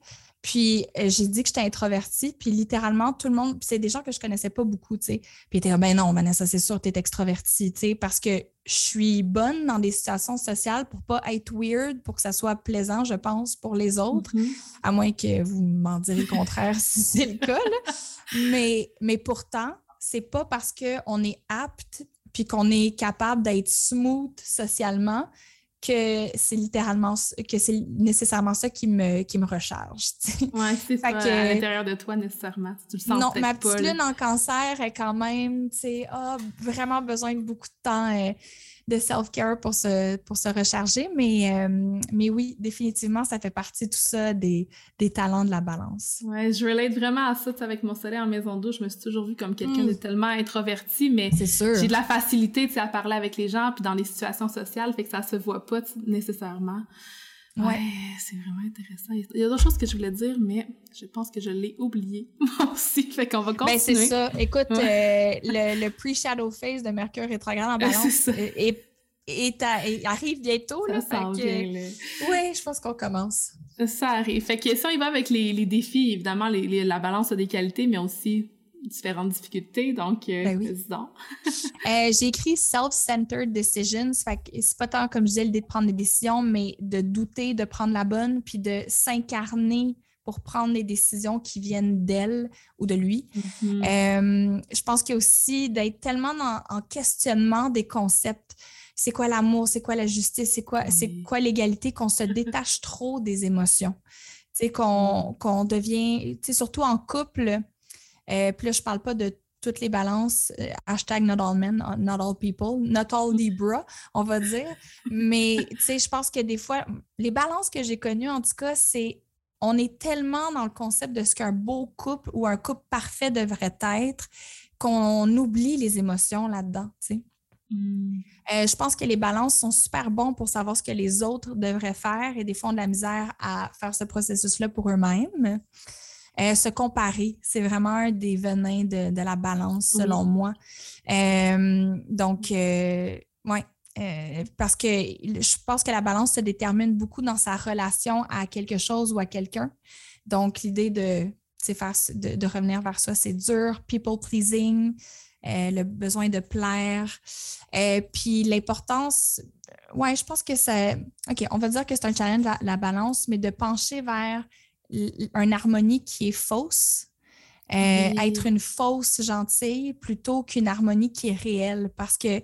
Puis euh, j'ai dit que j'étais introvertie, puis littéralement tout le monde, c'est des gens que je connaissais pas beaucoup, tu sais. Puis ils étaient ben non, Vanessa, c'est sûr, tu es extrovertie, tu sais, parce que je suis bonne dans des situations sociales pour pas être weird, pour que ça soit plaisant, je pense, pour les autres, mm-hmm. à moins que vous m'en direz le contraire si c'est le cas. Mais, mais pourtant, c'est pas parce qu'on est apte puis qu'on est capable d'être smooth socialement que c'est littéralement que c'est nécessairement ça qui me qui me recharge. Ouais, c'est ça que, à l'intérieur de toi nécessairement. Tu le sens non, ma petite lune en cancer est quand même, tu sais, a vraiment besoin de beaucoup de temps. Euh, de self-care pour se, pour se recharger. Mais, euh, mais oui, définitivement, ça fait partie de tout ça des, des talents de la balance. Ouais, je relate vraiment à ça avec mon soleil en maison d'eau. Je me suis toujours vue comme quelqu'un de mm. tellement introverti, mais j'ai de la facilité à parler avec les gens puis dans les situations sociales, fait que ça se voit pas nécessairement. Ouais, c'est vraiment intéressant. Il y a d'autres choses que je voulais dire, mais je pense que je l'ai oublié moi aussi. Fait qu'on va continuer. Ben, c'est ça. Écoute, euh, le, pre-shadow phase de Mercure rétrograde en balance est, est, arrive bientôt. là, fait Oui, je pense qu'on commence. Ça arrive. Fait que ça, il va avec les, les défis, évidemment, les, la balance a des qualités, mais aussi différentes difficultés, donc euh, Ben oui. vas-y Euh, j'ai écrit self-centered decisions. Fait que c'est pas tant, comme je disais, l'idée de prendre des décisions, mais de douter, de prendre la bonne, puis de s'incarner pour prendre des décisions qui viennent d'elle ou de lui. Mhm. Euh, je pense qu'il y a aussi d'être tellement en, en questionnement des concepts. C'est quoi l'amour? C'est quoi la justice? C'est quoi, c'est quoi l'égalité? Qu'on se détache trop des émotions. Tu sais, qu'on qu'on devient, tu sais, surtout en couple, euh, puis là, je parle pas de toutes les balances, euh, hashtag not all men, uh, not all people, not all Libra, on va dire. Mais, tu sais, je pense que des fois, les balances que j'ai connues, en tout cas, c'est on est tellement dans le concept de ce qu'un beau couple ou un couple parfait devrait être qu'on oublie les émotions là-dedans, tu sais. Mm. Euh, je pense que les balances sont super bons pour savoir ce que les autres devraient faire et des fois, on a de la misère à faire ce processus-là pour eux-mêmes. Euh, se comparer, c'est vraiment un des venins de, de la balance, Oui. selon moi. Euh, donc, euh, oui, parce que je pense que la balance se détermine beaucoup dans sa relation à quelque chose ou à quelqu'un. Donc, l'idée de, faire, de, de revenir vers ça, c'est dur, people pleasing, euh, le besoin de plaire. Euh, puis l'importance, ouais, je pense que c'est. OK, on va dire que c'est un challenge, la, la balance, mais de pencher vers une harmonie qui est fausse. euh, Oui. Être une fausse gentille plutôt qu'une harmonie qui est réelle. Parce que,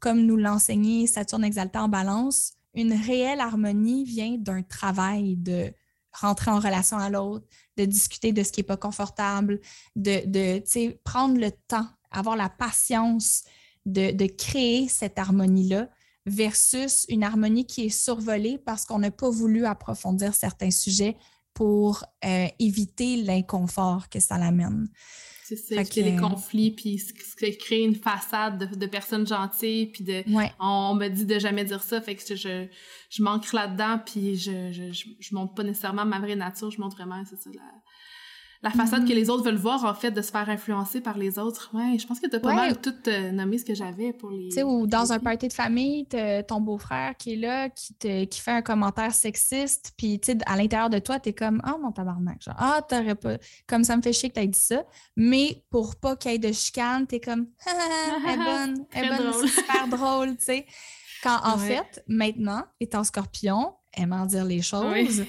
comme nous l'enseignait Saturne exalté en balance, une réelle harmonie vient d'un travail de rentrer en relation à l'autre, de discuter de ce qui n'est pas confortable, de, prendre le temps, avoir la patience de, de créer cette harmonie-là versus une harmonie qui est survolée parce qu'on n'a pas voulu approfondir certains sujets pour euh, éviter l'inconfort que ça l'amène. C'est ça, des que- conflits, puis ce ce qui crée une façade de, de personnes gentilles, puis de... Ouais. On me dit de jamais dire ça, fait que je, je, je manque là-dedans, puis je, je, je, je montre pas nécessairement ma vraie nature, je montre vraiment, c'est ça, la, la façade que les autres veulent voir, en fait, de se faire influencer par les autres. Ouais, je pense que t'as pas Ouais. mal tout euh, nommé ce que j'avais pour les... Tu sais, ou dans un party de famille, t'as ton beau-frère qui est là, qui, te, qui fait un commentaire sexiste, puis tu sais, à l'intérieur de toi, t'es comme Ah, mon tabarnak, genre, ah, t'aurais pas. Comme ça me fait chier que t'aies dit ça. Mais pour pas qu'il y ait de chicane, t'es comme Ah, elle est bonne, elle est bonne, c'est super drôle, tu sais. Quand en Ouais. fait, maintenant, étant scorpion, aimant dire les choses, Oui.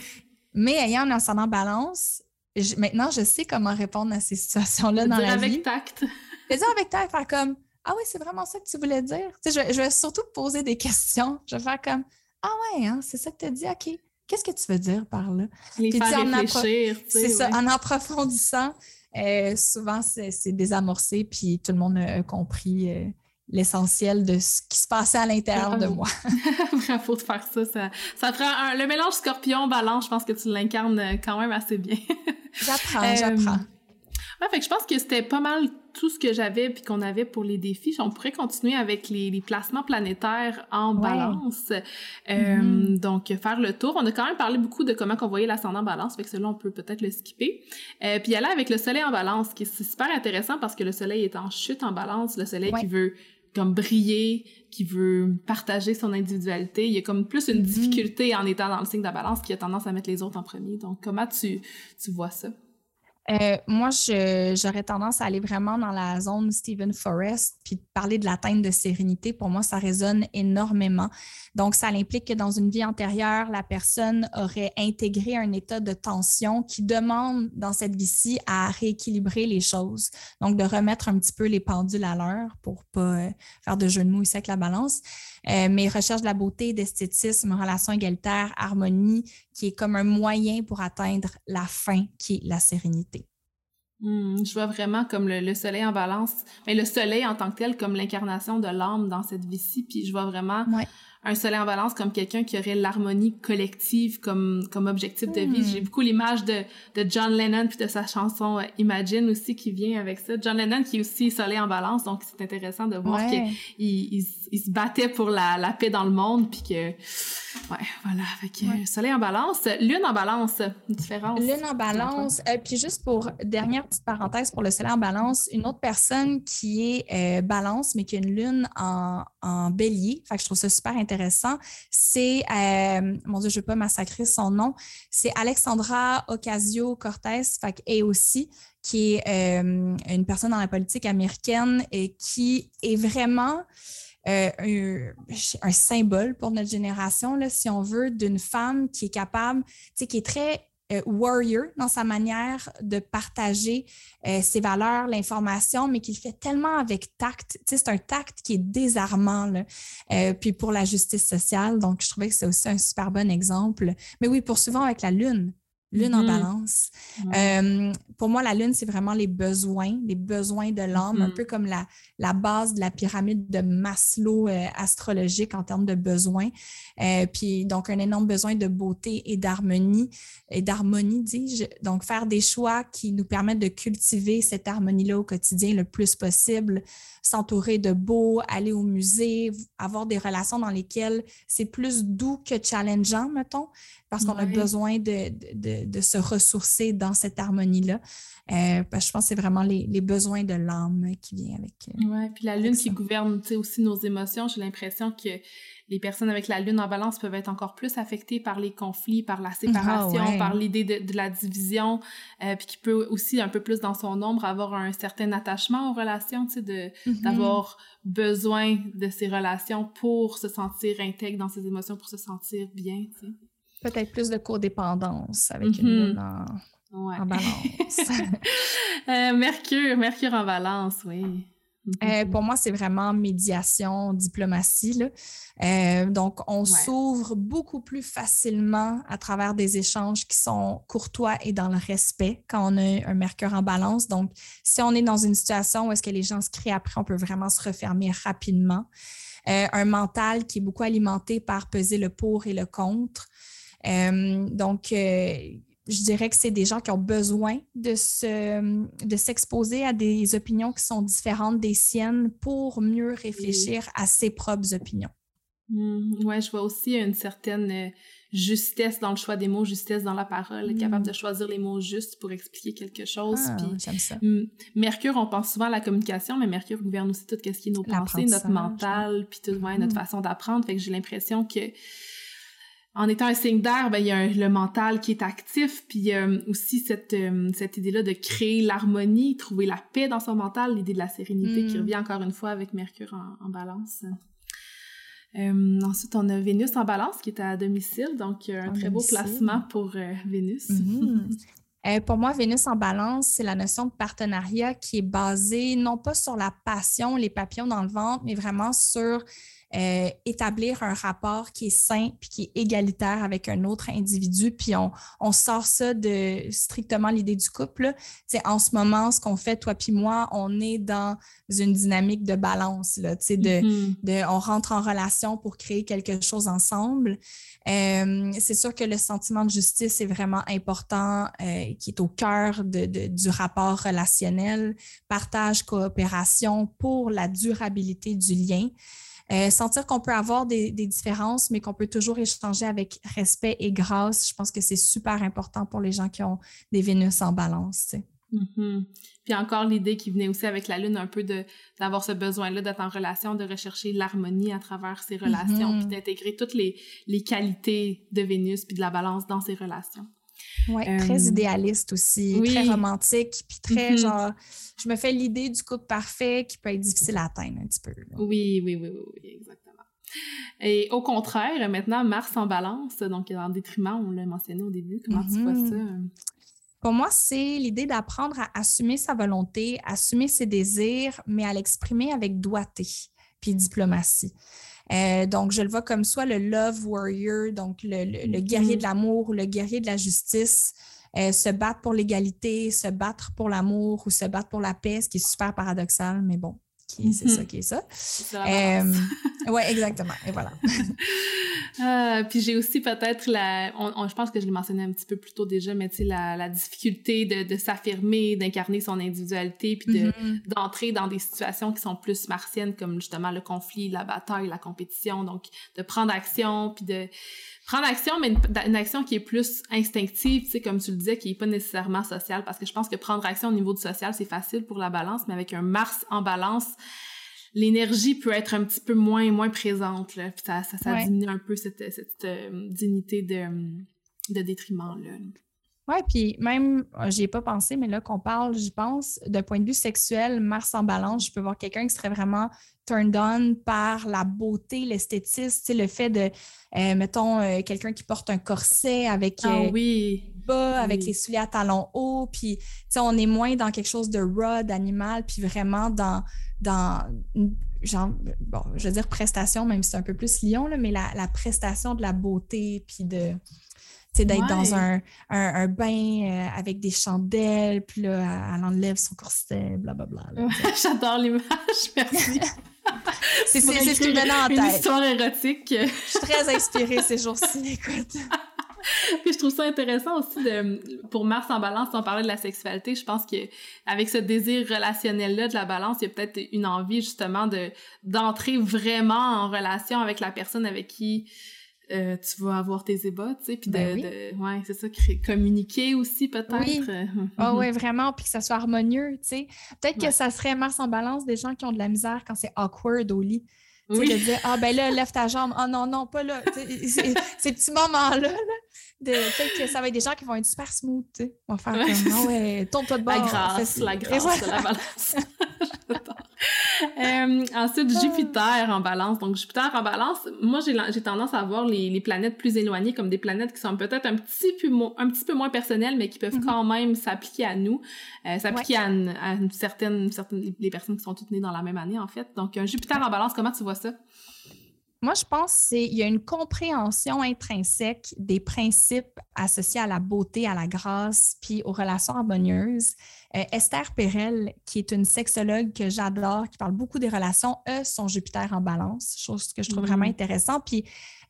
mais ayant un ascendant balance, je- maintenant, je sais comment répondre à ces situations-là dans la avec vie. tact. Je dire avec toi, faire comme Ah oui, c'est vraiment ça que tu voulais dire. Tu sais, je, vais- je vais surtout poser des questions. Je vais faire comme Ah ouais, hein, c'est ça que tu as dit, OK. Qu'est-ce que tu veux dire par là? Les Puis, faire réfléchir, C'est ça, en approfondissant, euh, souvent c'est désamorcé, puis tout le monde a, a compris euh, l'essentiel de ce qui se passait à l'intérieur de moi. Bravo de faire ça. Ça, ça prend un- le mélange scorpion-balance, je pense que tu l'incarnes euh, quand même assez bien. J'apprends, Euh, j'apprends. Ouais, fait que je pense que c'était pas mal tout ce que j'avais puis qu'on avait pour les défis. On pourrait continuer avec les, les placements planétaires en Ouais. balance. Euh, Mhm. Donc, faire le tour. On a quand même parlé beaucoup de comment qu'on voyait l'ascendant balance, fait que celui-là, on peut peut-être le skipper. Euh, puis aller avec le soleil en balance, qui est super intéressant parce que le soleil est en chute en balance. Le soleil Ouais. qui veut comme briller, qui veut partager son individualité. Il y a comme plus une Mhm. difficulté en étant dans le signe de la balance qui a tendance à mettre les autres en premier. Donc, comment tu, tu vois ça? Euh, moi, j'aurais tendance à aller vraiment dans la zone Stephen Forrest, puis parler de l'atteinte de sérénité. Pour moi, ça résonne énormément. Donc, ça implique que dans une vie antérieure, la personne aurait intégré un état de tension qui demande dans cette vie-ci à rééquilibrer les choses. Donc, de remettre un petit peu les pendules à l'heure pour pas euh, faire de jeu de mots ici avec la balance. Euh, mais recherche de la beauté, d'esthétisme, relation égalitaire, harmonie, qui est comme un moyen pour atteindre la fin, qui est la sérénité. Hmm, je vois vraiment comme le, le soleil en balance, mais le soleil en tant que tel comme l'incarnation de l'âme dans cette vie-ci, puis je vois vraiment Ouais. Un soleil en balance comme quelqu'un qui aurait l'harmonie collective comme comme objectif de vie. Hmm. J'ai beaucoup l'image de, de John Lennon puis de sa chanson euh, Imagine aussi qui vient avec ça. John Lennon qui est aussi soleil en balance, donc c'est intéressant de voir Ouais. qu'il il, il se battait pour la, la paix dans le monde puis que Ouais, voilà. Avec euh, Soleil en balance. Lune en balance, différence. Lune en balance. Euh, puis juste pour, dernière petite parenthèse pour le Soleil en balance, une autre personne qui est euh, balance, mais qui a une lune en, en, bélier, fait que je trouve ça super intéressant, c'est, mon Dieu, je ne pas massacrer son nom, c'est Alexandra Ocasio-Cortez, aussi, qui est une personne dans la politique américaine et qui est vraiment euh, un, symbole pour notre génération, là, si on veut, d'une femme qui est capable, qui est très euh, warrior dans sa manière de partager euh, ses valeurs, l'information, mais qui le fait tellement avec tact. C'est un tact qui est désarmant. Là. puis pour la justice sociale, donc je trouvais que c'est aussi un super bon exemple. Mais oui, poursuivons avec la Lune. Lune en mm-hmm. balance. Euh, pour moi, la lune, c'est vraiment les besoins, les besoins de l'âme, un mm-hmm. peu comme la, la, base de la pyramide de Maslow euh, astrologique en termes de besoins. Euh, puis donc, un énorme besoin de beauté et d'harmonie, et d'harmonie, dis-je. Donc, faire des choix qui nous permettent de cultiver cette harmonie-là au quotidien le plus possible, s'entourer de beau, aller au musée, avoir des relations dans lesquelles c'est plus doux que challengeant, mettons, parce qu'on a besoin de, de, de, se ressourcer dans cette harmonie-là. Euh, je pense que c'est vraiment les, les, besoins de l'âme qui vient avec. Euh, oui, puis la lune qui gouverne aussi nos émotions. J'ai l'impression que les personnes avec la lune en balance peuvent être encore plus affectées par les conflits, par la séparation, ah par l'idée de, de, la division, euh, puis qui peut aussi un peu plus dans son ombre avoir un certain attachement aux relations, tu sais, de mm-hmm. d'avoir besoin de ces relations pour se sentir intègre dans ses émotions, pour se sentir bien, tu sais. Peut-être plus de codépendance avec une mm-hmm. lune en, balance. Euh, Mercure, Mercure en balance, oui. Euh, mm-hmm. pour moi, c'est vraiment médiation, diplomatie. Euh, donc, on s'ouvre beaucoup plus facilement à travers des échanges qui sont courtois et dans le respect quand on a un mercure en balance. Donc, si on est dans une situation où est-ce que les gens se crient après, on peut vraiment se refermer rapidement. un mental qui est beaucoup alimenté par peser le pour et le contre. Euh, donc, euh, je dirais que c'est des gens qui ont besoin de, se, de s'exposer à des opinions qui sont différentes des siennes pour mieux réfléchir à ses propres opinions. Mmh, oui, je vois aussi une certaine euh, justesse dans le choix des mots, justesse dans la parole, mmh. capable de choisir les mots justes pour expliquer quelque chose. Ah, j'aime ça. Mercure, on pense souvent à la communication, mais Mercure gouverne aussi tout ce qui est nos pensées, notre mental, puis tout, ouais, notre mmh. façon d'apprendre. Fait que j'ai l'impression que en étant un signe d'air, ben, il y a le mental qui est actif, puis il y a aussi cette, euh, cette idée-là de créer l'harmonie, trouver la paix dans son mental, l'idée de la sérénité qui mm. revient encore une fois avec Mercure en, balance. Euh, ensuite, on a Vénus en balance qui est à domicile, donc un très beau placement pour euh, Vénus. Mm-hmm. pour moi, Vénus en balance, c'est la notion de partenariat qui est basée non pas sur la passion, les papillons dans le ventre, mais vraiment sur euh, établir un rapport qui est sain puis qui est égalitaire avec un autre individu. Puis on, sort ça de strictement l'idée du couple. En ce moment, ce qu'on fait, toi puis moi, on est dans une dynamique de balance. Là, de, mm-hmm. de, on rentre en relation pour créer quelque chose ensemble. Euh, c'est sûr que le sentiment de justice est vraiment important, euh, qui est au cœur de, du rapport relationnel, partage, coopération pour la durabilité du lien. Euh, sentir qu'on peut avoir des, différences, mais qu'on peut toujours échanger avec respect et grâce, je pense que c'est super important pour les gens qui ont des Vénus en balance. Mm-hmm. Puis encore l'idée qui venait aussi avec la Lune, un peu d'avoir ce besoin-là d'être en relation, de rechercher l'harmonie à travers ces relations, mm-hmm. puis d'intégrer toutes les, les qualités de Vénus puis de la balance dans ces relations. Oui, très euh, idéaliste aussi, très romantique, puis très mm-hmm. genre, je me fais l'idée du couple parfait qui peut être difficile à atteindre un petit peu. Oui, oui, oui, oui, exactement. Et au contraire, maintenant, Mars en balance, donc en détriment, on l'a mentionné au début, comment tu vois mm-hmm. ça? Pour moi, c'est l'idée d'apprendre à assumer sa volonté, assumer ses désirs, mais à l'exprimer avec doigté puis diplomatie. Euh, donc, je le vois comme soit le love warrior, donc le, guerrier mm-hmm. de l'amour ou le guerrier de la justice, euh, se battre pour l'égalité, se battre pour l'amour ou se battre pour la paix, ce qui est super paradoxal, mais bon, qui c'est ça qui est ça? Euh, oui, exactement. Et voilà. Euh, puis j'ai aussi peut-être la. je pense que je l'ai mentionné un petit peu plus tôt déjà, mais tu sais, la, la, difficulté de, de s'affirmer, d'incarner son individualité, puis de, mm-hmm. d'entrer dans des situations qui sont plus martiennes, comme justement le conflit, la bataille, la compétition. Donc, de prendre action, puis de prendre action, mais une, action qui est plus instinctive, tu sais, comme tu le disais, qui est pas nécessairement sociale, parce que je pense que prendre action au niveau du social, c'est facile pour la balance, mais avec un Mars en balance, l'énergie peut être un petit peu moins moins présente, là, puis ça, ça, ça diminue un peu cette, cette euh, dignité de, de détriment, là. Oui, puis même, euh, j'y ai pas pensé, mais là qu'on parle, j'y pense, d'un point de vue sexuel, Mars en balance, je peux voir quelqu'un qui serait vraiment turned on par la beauté, l'esthétisme, le fait de, euh, mettons, euh, quelqu'un qui porte un corset avec ah, oui. bas, avec les souliers à talons hauts, puis on est moins dans quelque chose de raw, d'animal, puis vraiment dans, dans genre, bon, je veux dire prestation, même si c'est un peu plus lion, là, mais la, la prestation de la beauté, puis de d'être dans un, un, bain euh, avec des chandelles, puis là, elle enlève son corset, blablabla. J'adore l'image, merci. c'est ce qui me donne en tête. Une histoire érotique. Je suis très inspirée ces jours-ci, écoute. Puis je trouve ça intéressant aussi de, pour Mars en balance, on parlait de la sexualité, je pense que avec ce désir relationnel-là de la balance, il y a peut-être une envie justement de d'entrer vraiment en relation avec la personne avec qui euh, tu vas avoir tes ébats, tu sais, puis de, ben ouais, c'est ça, communiquer aussi peut-être. Oui. Ah oh, ouais, vraiment, puis que ça soit harmonieux, tu sais. Peut-être que ça serait Mars en balance des gens qui ont de la misère quand c'est awkward au lit. Tu sais, de dire, ah ben là, lève ta jambe, ah oh, non, non, pas là. ces petits moments-là, peut-être que ça va être des gens qui vont être super smooth, tu sais. Vont faire comme, non, ouais, tourne-toi de bord. La grâce, la grâce de la balance. Euh, ensuite, Jupiter en balance. Donc, Jupiter en balance, moi, j'ai tendance à voir les, les, planètes plus éloignées comme des planètes qui sont peut-être un, petit peu un petit peu moins personnelles, mais qui peuvent mm-hmm. quand même s'appliquer à nous, euh, s'appliquer à, une, certaine, certaines, les personnes qui sont toutes nées dans la même année, en fait. Donc, un Jupiter en balance, comment tu vois ça? Moi, je pense qu'il y a une compréhension intrinsèque des principes associés à la beauté, à la grâce, puis aux relations harmonieuses. Euh, Esther Perel, qui est une sexologue que j'adore, qui parle beaucoup des relations, eux, son Jupiter en balance, chose que je trouve vraiment mm. intéressant. Puis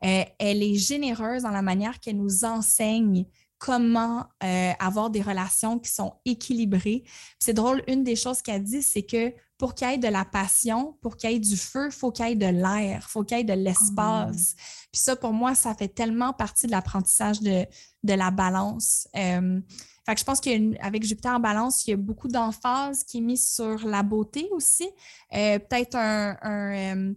euh, elle est généreuse dans la manière qu'elle nous enseigne comment euh, avoir des relations qui sont équilibrées. C'est drôle, une des choses qu'elle dit, c'est que pour qu'il y ait de la passion, pour qu'il y ait du feu, il faut qu'il y ait de l'air, il faut qu'il y ait de l'espace. Mmh. Puis ça, pour moi, ça fait tellement partie de l'apprentissage de, de, la balance. Euh, fait que je pense qu'avec Jupiter en balance, il y a beaucoup d'emphase qui est mise sur la beauté aussi. Euh, peut-être un, un,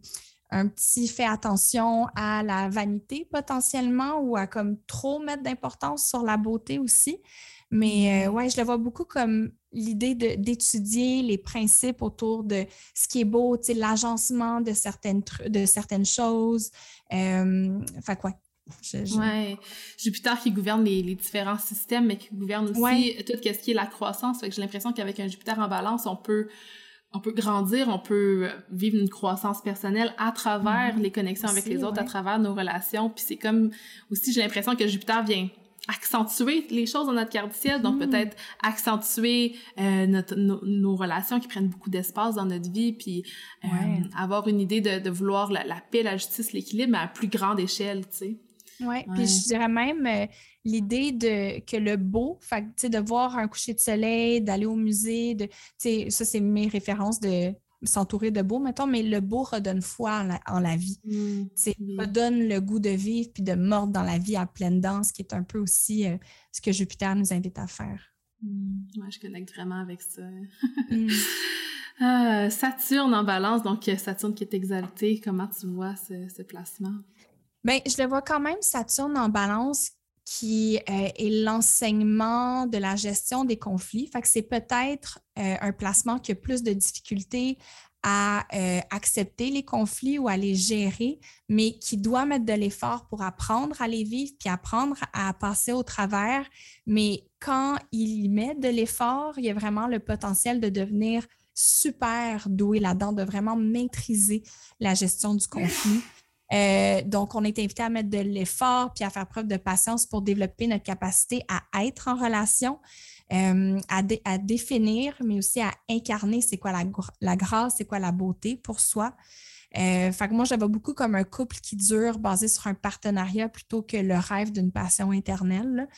un, petit fait attention à la vanité potentiellement ou à comme trop mettre d'importance sur la beauté aussi. Mais euh, ouais, je le vois beaucoup comme l'idée d'étudier les principes autour de ce qui est beau, l'agencement de certaines, de certaines choses. Euh, fait quoi? Ouais. Jupiter qui gouverne les, les, différents systèmes, mais qui gouverne aussi tout ce qui est la croissance. Fait que j'ai l'impression qu'avec un Jupiter en balance, on peut on peut grandir, on peut vivre une croissance personnelle à travers mm-hmm. les connexions avec les autres, à travers nos relations. Puis c'est comme aussi, j'ai l'impression que Jupiter vient accentuer les choses dans notre carte du ciel, donc mm. peut-être accentuer euh, notre, nos relations qui prennent beaucoup d'espace dans notre vie, puis euh, avoir une idée de, de vouloir la, la, paix, la justice, l'équilibre, mais à plus grande échelle, tu sais. Oui, puis je dirais même euh, l'idée de que le beau, fait, de voir un coucher de soleil, d'aller au musée, de, ça c'est mes références de s'entourer de beau, mettons, mais le beau redonne foi en la, vie. Mmh, redonne le goût de vivre puis de mordre dans la vie à pleine danse, qui est un peu aussi euh, ce que Jupiter nous invite à faire. Mmh, je connecte vraiment avec ça. Mmh. Ah, Saturne en balance, donc euh, Saturne qui est exalté, comment tu vois ce, ce placement? Bien, je le vois quand même, Saturne en balance, qui euh, est l'enseignement de la gestion des conflits. Fait que c'est peut-être euh, un placement qui a plus de difficultés à euh, accepter les conflits ou à les gérer, mais qui doit mettre de l'effort pour apprendre à les vivre puis apprendre à passer au travers. Mais quand il met de l'effort, il y a vraiment le potentiel de devenir super doué là-dedans, de vraiment maîtriser la gestion du conflit. Euh, donc, on est invité à mettre de l'effort puis à faire preuve de patience pour développer notre capacité à être en relation. à, définir, mais aussi à incarner c'est quoi la, la grâce, c'est quoi la beauté pour soi. fait que moi, j'avais beaucoup comme un couple qui dure basé sur un partenariat plutôt que le rêve d'une passion éternelle.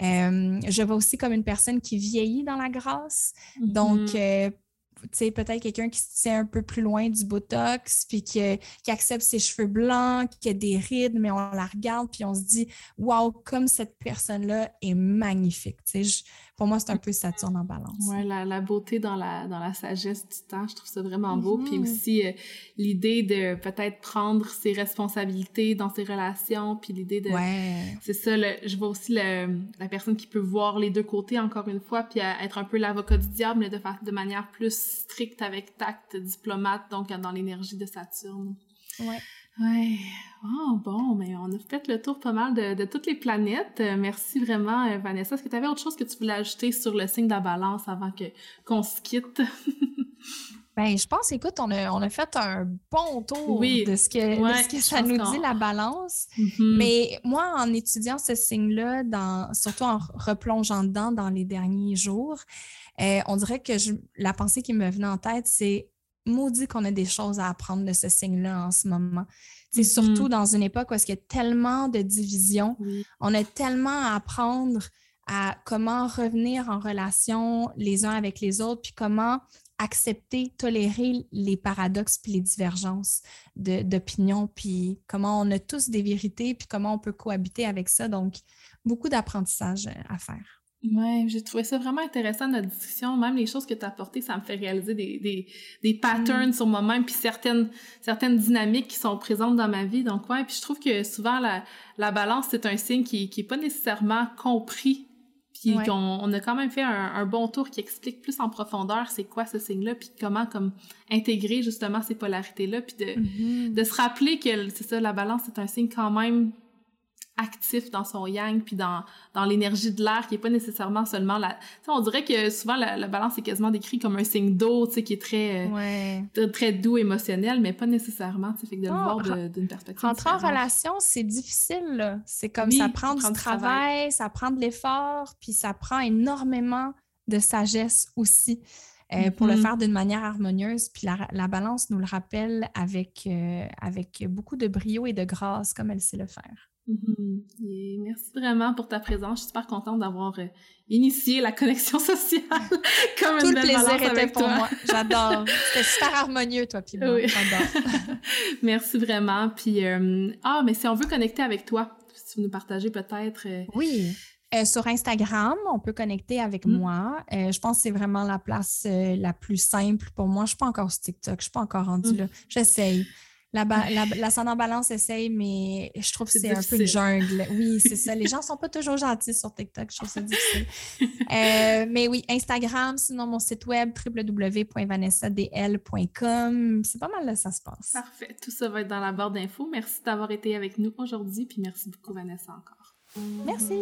je vois aussi comme une personne qui vieillit dans la grâce. Donc, mm-hmm peut-être quelqu'un qui se tient un peu plus loin du Botox, puis qui, accepte ses cheveux blancs, qui a des rides, mais on la regarde, puis on se dit, waouh, comme cette personne-là est magnifique. Pour moi, c'est un peu Saturne en balance. Oui, la, la, beauté dans la, dans la sagesse du temps, je trouve ça vraiment beau. Puis mm-hmm. aussi, euh, l'idée de peut-être prendre ses responsabilités dans ses relations, puis l'idée de... Ouais. C'est ça, je vois aussi le, la personne qui peut voir les deux côtés, encore une fois, puis être un peu l'avocat du diable, mais de, de manière plus stricte, avec tact, diplomate, donc dans l'énergie de Saturne. Ouais. Ouais. Oh, bon, mais on a fait le tour pas mal de, de toutes les planètes. Euh, merci vraiment, euh, Vanessa. Est-ce que tu avais autre chose que tu voulais ajouter sur le signe de la balance avant que qu'on se quitte? ben, je pense, écoute, on a, on a fait un bon tour de ce que, ce que ça nous dit, la balance. Mm-hmm. Mais moi, en étudiant ce signe-là, dans, surtout en replongeant dedans dans les derniers jours, euh, on dirait que je, la pensée qui me venait en tête, c'est maudit qu'on a des choses à apprendre de ce signe-là en ce moment. C'est mm-hmm. surtout dans une époque où il y a tellement de divisions, on a tellement à apprendre à comment revenir en relation les uns avec les autres, puis comment accepter, tolérer les paradoxes puis les divergences d'opinion, puis comment on a tous des vérités, puis comment on peut cohabiter avec ça. Donc, beaucoup d'apprentissage à faire. Oui, j'ai trouvé ça vraiment intéressant notre discussion. Même les choses que tu as apportées, ça me fait réaliser des, des, des patterns mm. sur moi-même, puis certaines, certaines dynamiques qui sont présentes dans ma vie. Donc, ouais, puis je trouve que souvent, la, la balance, c'est un signe qui n'est pas nécessairement compris. Puis qu'on on a quand même fait un, bon tour qui explique plus en profondeur c'est quoi ce signe-là, puis comment comme intégrer justement ces polarités-là, puis de, mm-hmm. de se rappeler que c'est ça, la balance, c'est un signe quand même actif dans son yang puis dans dans l'énergie de l'air qui est pas nécessairement seulement la on dirait que souvent la, balance est quasiment décrit comme un signe d'eau tu sais qui est très euh, très doux émotionnel mais pas nécessairement tu fait que de le voir d'une perspective rentrer en relation c'est difficile c'est comme ça prend du travail, ça prend de l'effort puis ça prend énormément de sagesse aussi euh, pour le mm-hmm. faire d'une manière harmonieuse. Puis la, la, balance nous le rappelle avec, euh, avec beaucoup de brio et de grâce, comme elle sait le faire. Mm-hmm. merci vraiment pour ta présence. Je suis super contente d'avoir euh, initié la connexion sociale comme Tout une le plaisir était pour moi. J'adore. C'était super harmonieux, toi, puis moi. J'adore. merci vraiment. Puis, euh, ah, mais si on veut connecter avec toi, si tu veux nous partager peut-être. Euh, oui. sur Instagram, on peut connecter avec mm. moi. je pense que c'est vraiment la place la plus simple pour moi. Je ne suis pas encore sur TikTok, je ne suis pas encore rendue mm. là. J'essaye. La, la, balance essaye, mais je trouve que c'est un peu jungle. Oui, c'est ça. Les gens sont pas toujours gentils sur TikTok. Je trouve ça difficile. Euh, mais oui, Instagram, sinon mon site web www.vanessadl.com. C'est pas mal là, ça se passe. Parfait. Tout ça va être dans la barre d'infos. Merci d'avoir été avec nous aujourd'hui. Puis merci beaucoup, Vanessa, encore. Merci.